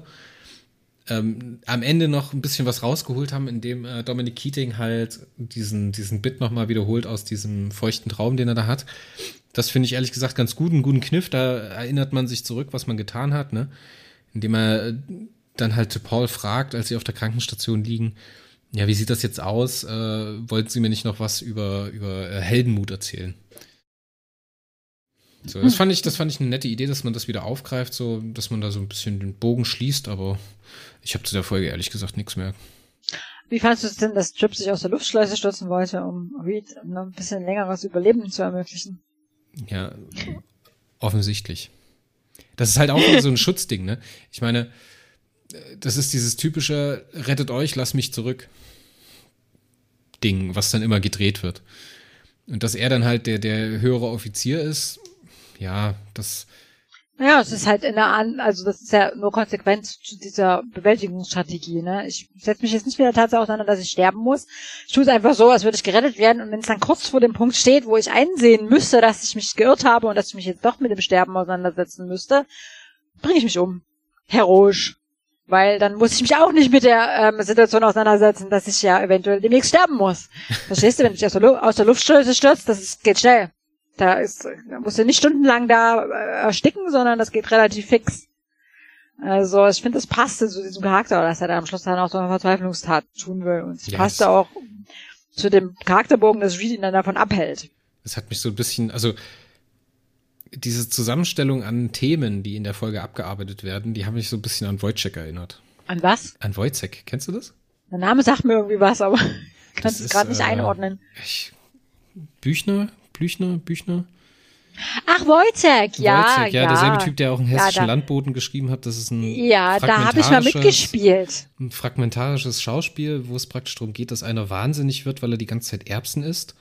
Speaker 1: ähm, am Ende noch ein bisschen was rausgeholt haben, indem äh, Dominic Keating halt diesen, diesen Bit nochmal wiederholt aus diesem feuchten Traum, den er da hat. Das finde ich ehrlich gesagt ganz gut, einen guten Kniff. Da erinnert man sich zurück, was man getan hat, ne? Indem er äh, dann halt Paul fragt, als sie auf der Krankenstation liegen, ja, wie sieht das jetzt aus? Äh, wollten Sie mir nicht noch was über, über äh, Heldenmut erzählen? So, das fand ich, das fand ich eine nette Idee, dass man das wieder aufgreift, so, dass man da so ein bisschen den Bogen schließt, aber ich habe zu der Folge ehrlich gesagt nichts mehr.
Speaker 2: Wie fandest du es denn, dass Trip sich aus der Luftschleuse stürzen wollte, um Reed noch ein bisschen längeres Überleben zu ermöglichen?
Speaker 1: Ja, offensichtlich. Das ist halt auch so ein Schutzding, ne? Ich meine, das ist dieses typische Rettet euch, lasst mich zurück Ding, was dann immer gedreht wird. Und dass er dann halt der, der höhere Offizier ist, ja, das,
Speaker 2: Ja, es ist halt in der An also das ist ja nur Konsequenz zu dieser Bewältigungsstrategie, ne? Ich setze mich jetzt nicht mit der Tatsache auseinander, dass ich sterben muss. Ich tue es einfach so, als würde ich gerettet werden und wenn es dann kurz vor dem Punkt steht, wo ich einsehen müsste, dass ich mich geirrt habe und dass ich mich jetzt doch mit dem Sterben auseinandersetzen müsste, bringe ich mich um. Heroisch. Weil dann muss ich mich auch nicht mit der ähm, Situation auseinandersetzen, dass ich ja eventuell demnächst sterben muss. Verstehst du, wenn du dich aus der, Lu aus der Luftschleuse stürzt, das ist, geht schnell. Da ist, da musst du nicht stundenlang da äh, ersticken, sondern das geht relativ fix. Also ich finde, das passte zu diesem Charakter, dass er da am Schluss dann auch so eine Verzweiflungstat tun will. Und es
Speaker 1: Ja,
Speaker 2: passte auch zu dem Charakterbogen, dass Reed ihn dann davon abhält.
Speaker 1: das hat mich so ein bisschen, also diese Zusammenstellung an Themen, die in der Folge abgearbeitet werden, die haben mich so ein bisschen an Wojciech erinnert.
Speaker 2: An was?
Speaker 1: An Wojciech, kennst du das?
Speaker 2: Der Name sagt mir irgendwie was, aber ich kann es gerade nicht
Speaker 1: äh,
Speaker 2: einordnen.
Speaker 1: Ich, Büchner? Blüchner, Büchner?
Speaker 2: Ach, Wojtek, ja,
Speaker 1: Wojciech, ja,
Speaker 2: ja.
Speaker 1: derselbe Typ, der auch einen hessischen
Speaker 2: Ja, da-
Speaker 1: Landboten geschrieben hat. Das ist ein
Speaker 2: Ja, da habe ich mal mitgespielt.
Speaker 1: Ein fragmentarisches Schauspiel, wo es praktisch darum geht, dass einer wahnsinnig wird, weil er die ganze Zeit Erbsen isst.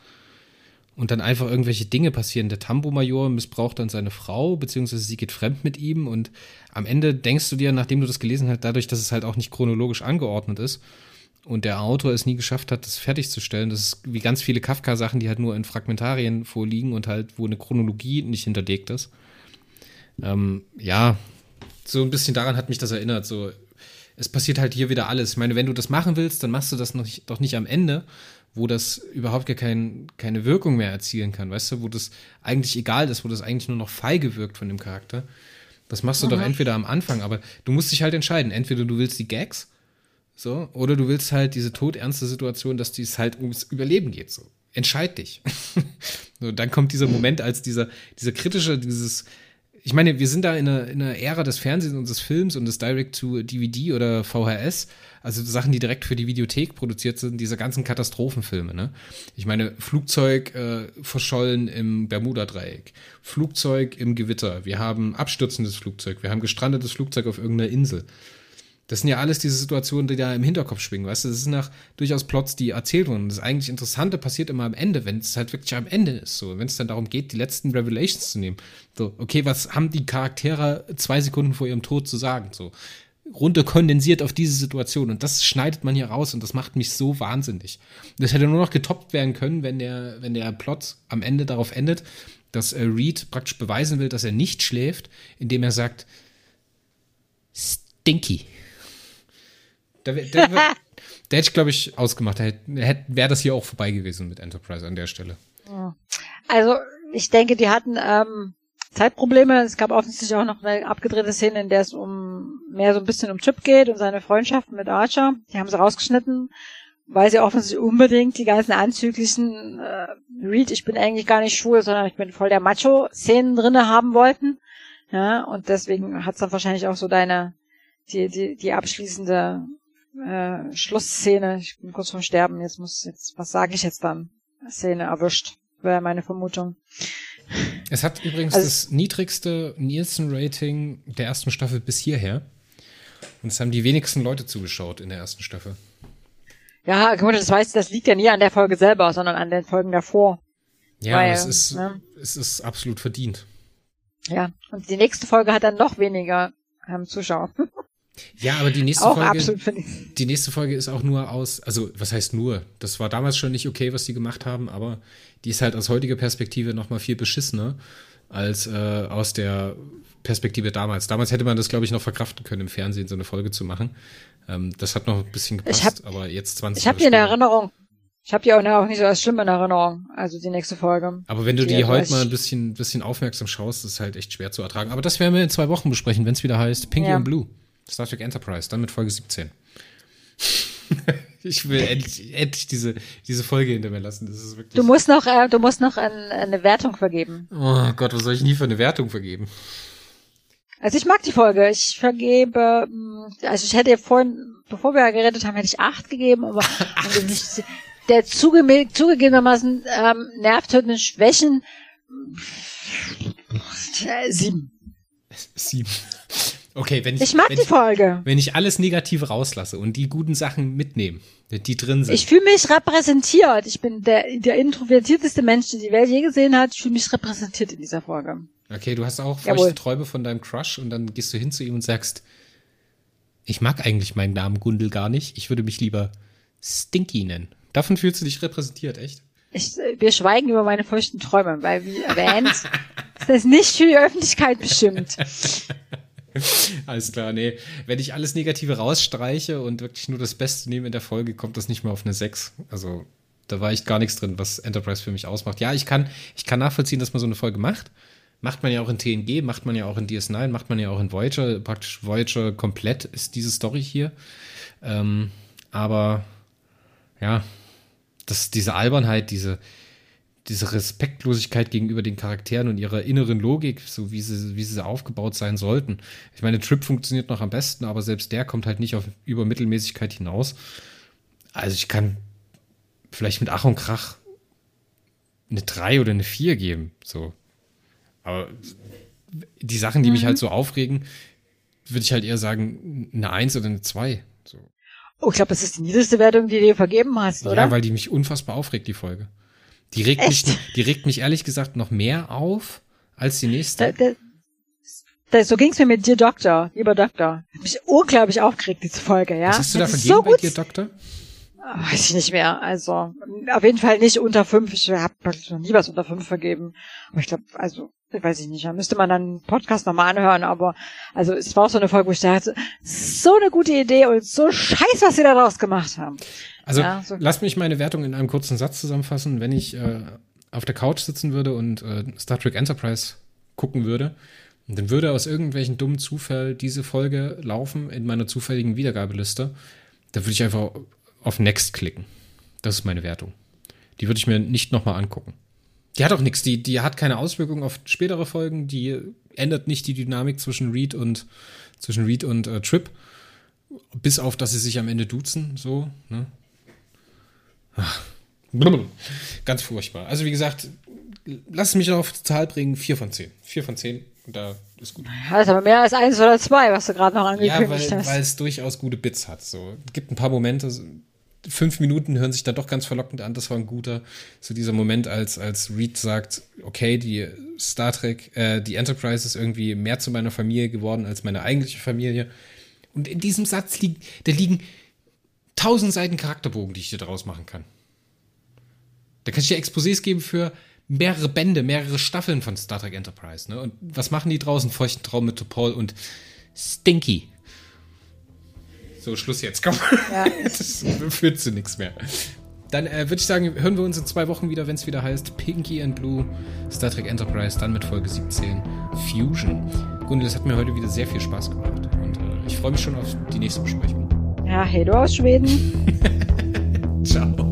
Speaker 1: Und dann einfach irgendwelche Dinge passieren. Der Tambo-Major missbraucht dann seine Frau, beziehungsweise sie geht fremd mit ihm. Und am Ende denkst du dir, nachdem du das gelesen hast, dadurch, dass es halt auch nicht chronologisch angeordnet ist und der Autor es nie geschafft hat, das fertigzustellen, das ist wie ganz viele Kafka-Sachen, die halt nur in Fragmentarien vorliegen und halt, wo eine Chronologie nicht hinterlegt ist. Ähm, ja, so ein bisschen daran hat mich das erinnert. So, es passiert halt hier wieder alles. Ich meine, wenn du das machen willst, dann machst du das noch doch nicht am Ende, wo das überhaupt gar kein, keine Wirkung mehr erzielen kann, weißt du, wo das eigentlich egal ist, wo das eigentlich nur noch feige wirkt von dem Charakter. Das machst du doch entweder am Anfang, aber du musst dich halt entscheiden. Entweder du willst die Gags, so, oder du willst halt diese todernste Situation, dass es halt ums Überleben geht, so. Entscheid dich. so, dann kommt dieser Moment, als dieser, dieser kritische, dieses, ich meine, wir sind da in einer, in einer Ära des Fernsehens und des Films und des Direct-to-DVD oder VHS, also Sachen, die direkt für die Videothek produziert sind, diese ganzen Katastrophenfilme, ne? Ich meine, Flugzeug äh, verschollen im Bermuda-Dreieck, Flugzeug im Gewitter, wir haben abstürzendes Flugzeug, wir haben gestrandetes Flugzeug auf irgendeiner Insel. Das sind ja alles diese Situationen, die da im Hinterkopf schwingen, weißt du? Das sind nach durchaus Plots, die erzählt wurden. Das eigentlich Interessante passiert immer am Ende, wenn es halt wirklich am Ende ist, so. Wenn es dann darum geht, die letzten Revelations zu nehmen. So, okay, was haben die Charaktere zwei Sekunden vor ihrem Tod zu sagen? So, runter kondensiert auf diese Situation. Und das schneidet man hier raus und das macht mich so wahnsinnig. Das hätte nur noch getoppt werden können, wenn der, wenn der Plot am Ende darauf endet, dass äh, Reed praktisch beweisen will, dass er nicht schläft, indem er sagt, Stinky. Wär- da, wär- da hätte ich, glaube ich, ausgemacht. Da wäre das hier auch vorbei gewesen mit Enterprise an der Stelle.
Speaker 2: Also, ich denke, die hatten ähm, Zeitprobleme. Es gab offensichtlich auch noch eine abgedrehte Szene, in der es um mehr so ein bisschen um Chip geht und seine Freundschaft mit Archer. Die haben sie rausgeschnitten, weil sie offensichtlich unbedingt die ganzen anzüglichen äh, Reed, ich bin eigentlich gar nicht schwul, sondern ich bin voll der Macho-Szenen drinne haben wollten. Ja, und deswegen hat's dann wahrscheinlich auch so deine, die, die, die abschließende äh, Schlussszene, ich bin kurz vorm Sterben, jetzt muss jetzt, was sage ich jetzt dann? Szene erwischt, wäre meine Vermutung.
Speaker 1: Es hat übrigens
Speaker 2: Also-
Speaker 1: das niedrigste Nielsen-Rating der ersten Staffel bis hierher. Und es haben die wenigsten Leute zugeschaut in der ersten Staffel.
Speaker 2: Ja, gut, das weißt du, das liegt ja nie an der Folge selber, sondern an den Folgen davor.
Speaker 1: Ja,
Speaker 2: Weil,
Speaker 1: es, ist,
Speaker 2: ne?
Speaker 1: es ist absolut verdient.
Speaker 2: Ja. Und die nächste Folge hat dann noch weniger ähm, Zuschauer.
Speaker 1: Ja, aber die nächste
Speaker 2: auch
Speaker 1: Folge,
Speaker 2: absolut
Speaker 1: die nächste Folge ist auch nur aus, also was heißt nur? Das war damals schon nicht okay, was die gemacht haben, aber die ist halt aus heutiger Perspektive noch mal viel beschissener als äh, aus der Perspektive damals. Damals hätte man das, glaube ich, noch verkraften können, im Fernsehen so eine Folge zu machen. Ähm, das hat noch ein bisschen gepasst,
Speaker 2: Ich hab-
Speaker 1: aber jetzt 20
Speaker 2: Ich habe die in. Erinnerung. Ich habe die auch, auch nicht so als schlimm in Erinnerung. Also die nächste Folge.
Speaker 1: Aber wenn du
Speaker 2: Die
Speaker 1: die heute mal ein bisschen, bisschen aufmerksam schaust, ist halt echt schwer zu ertragen. Aber das werden wir in zwei Wochen besprechen, wenn es wieder heißt Pinky
Speaker 2: Ja.
Speaker 1: und Blue. Star Trek Enterprise, dann mit Folge 17. ich will endlich, endlich diese, diese Folge hinter mir lassen. Das ist wirklich.
Speaker 2: Du musst noch, äh, du musst noch ein, eine Wertung vergeben.
Speaker 1: oh Gott, was soll ich nie für eine Wertung vergeben?
Speaker 2: Also ich mag die Folge. Ich vergebe, mh, also ich hätte vorhin, bevor wir geredet haben, hätte ich acht gegeben, aber angesichts der zuge zugegebenermaßen ähm, nervtötenden Schwächen sieben.
Speaker 1: Sieben. Okay, wenn ich,
Speaker 2: Ich mag
Speaker 1: wenn
Speaker 2: die
Speaker 1: ich,
Speaker 2: Folge.
Speaker 1: wenn ich alles Negative rauslasse und die guten Sachen mitnehme, die drin sind.
Speaker 2: Ich fühle mich repräsentiert. Ich bin der, der introvertierteste Mensch, den die Welt je gesehen hat. Ich fühle mich repräsentiert in dieser Folge.
Speaker 1: Okay, du hast auch feuchte Träume von deinem Crush und dann gehst du hin zu ihm und sagst, ich mag eigentlich meinen Namen Gundel gar nicht. Ich würde mich lieber Stinky nennen. Davon fühlst du dich repräsentiert, echt?
Speaker 2: Ich, wir schweigen über meine feuchten Träume, weil, wie erwähnt, ist das nicht für die Öffentlichkeit bestimmt.
Speaker 1: Alles klar, nee. Wenn ich alles Negative rausstreiche und wirklich nur das Beste nehme in der Folge, kommt das nicht mehr auf eine 6. Also, da war echt gar nichts drin, was Enterprise für mich ausmacht. Ja, ich kann, ich kann nachvollziehen, dass man so eine Folge macht. Macht man ja auch in TNG, macht man ja auch in DS9, macht man ja auch in Voyager. Praktisch Voyager komplett ist diese Story hier. Ähm, aber ja, das, diese Albernheit, diese, diese Respektlosigkeit gegenüber den Charakteren und ihrer inneren Logik, so wie sie, wie sie aufgebaut sein sollten. Ich meine, Trip funktioniert noch am besten, aber selbst der kommt halt nicht auf Übermittelmäßigkeit hinaus. Also ich kann vielleicht mit Ach und Krach eine 3 oder eine 4 geben. So. Aber die Sachen, die mhm. mich halt so aufregen, würde ich halt eher sagen, eine 1 oder eine 2. So.
Speaker 2: Oh, ich glaube, das ist die niedrigste Wertung, die du dir vergeben hast, oder?
Speaker 1: Ja, weil die mich unfassbar aufregt, die Folge. Die regt, mich, die regt mich ehrlich gesagt noch mehr auf als die nächste. Da, da,
Speaker 2: so ging's mir mit dir Doktor, lieber Doktor. Mich unglaublich aufgeregt, diese Folge, ja.
Speaker 1: Was hast du da vergeben so bei dir Doktor?
Speaker 2: Weiß ich nicht mehr. Also auf jeden Fall nicht unter fünf. Ich habe noch nie was unter fünf vergeben. Aber ich glaube, also weiß ich nicht. Da müsste man dann einen Podcast nochmal anhören. Aber also es war auch so eine Folge, wo ich dachte, so eine gute Idee und so scheiß, was sie daraus gemacht haben.
Speaker 1: Also ja, so lass mich meine Wertung in einem kurzen Satz zusammenfassen. Wenn ich äh, auf der Couch sitzen würde und äh, Star Trek Enterprise gucken würde, dann würde aus irgendwelchen dummen Zufall diese Folge laufen in meiner zufälligen Wiedergabeliste. Da würde ich einfach auf Next klicken. Das ist meine Wertung. Die würde ich mir nicht nochmal angucken. Die hat auch nichts, die, die hat keine Auswirkungen auf spätere Folgen, die ändert nicht die Dynamik zwischen Reed und zwischen Reed und äh, Trip. Bis auf, dass sie sich am Ende duzen, so, ne? Ach. Ganz furchtbar. Also, wie gesagt, lass mich auf die Zahl bringen: 4 von 10. 4 von 10, da ist gut.
Speaker 2: Das ist aber mehr als 1 oder 2, was du gerade noch angekündigt
Speaker 1: ja,
Speaker 2: weil,
Speaker 1: hast. weil es durchaus gute Bits hat. So. Es gibt ein paar Momente, fünf Minuten hören sich dann doch ganz verlockend an. Das war ein guter, so dieser Moment, als, als Reed sagt, okay, die Star Trek, äh, die Enterprise ist irgendwie mehr zu meiner Familie geworden als meine eigentliche Familie. Und in diesem Satz liegt, da liegen tausend Seiten Charakterbogen, die ich dir daraus machen kann. Da kann ich dir Exposés geben für mehrere Bände, mehrere Staffeln von Star Trek Enterprise. Ne? Und was machen die draußen? Feuchten Traum mit Topol und Stinky. So, Schluss jetzt, komm. Ja. das führt zu nichts mehr. Dann äh, würde ich sagen, hören wir uns in zwei Wochen wieder, wenn es wieder heißt Pinky and Blue, Star Trek Enterprise, dann mit Folge 17 Fusion. Gunde, das hat mir heute wieder sehr viel Spaß gemacht und äh, ich freue mich schon auf die nächste Besprechung.
Speaker 2: Ja, hey du aus Schweden.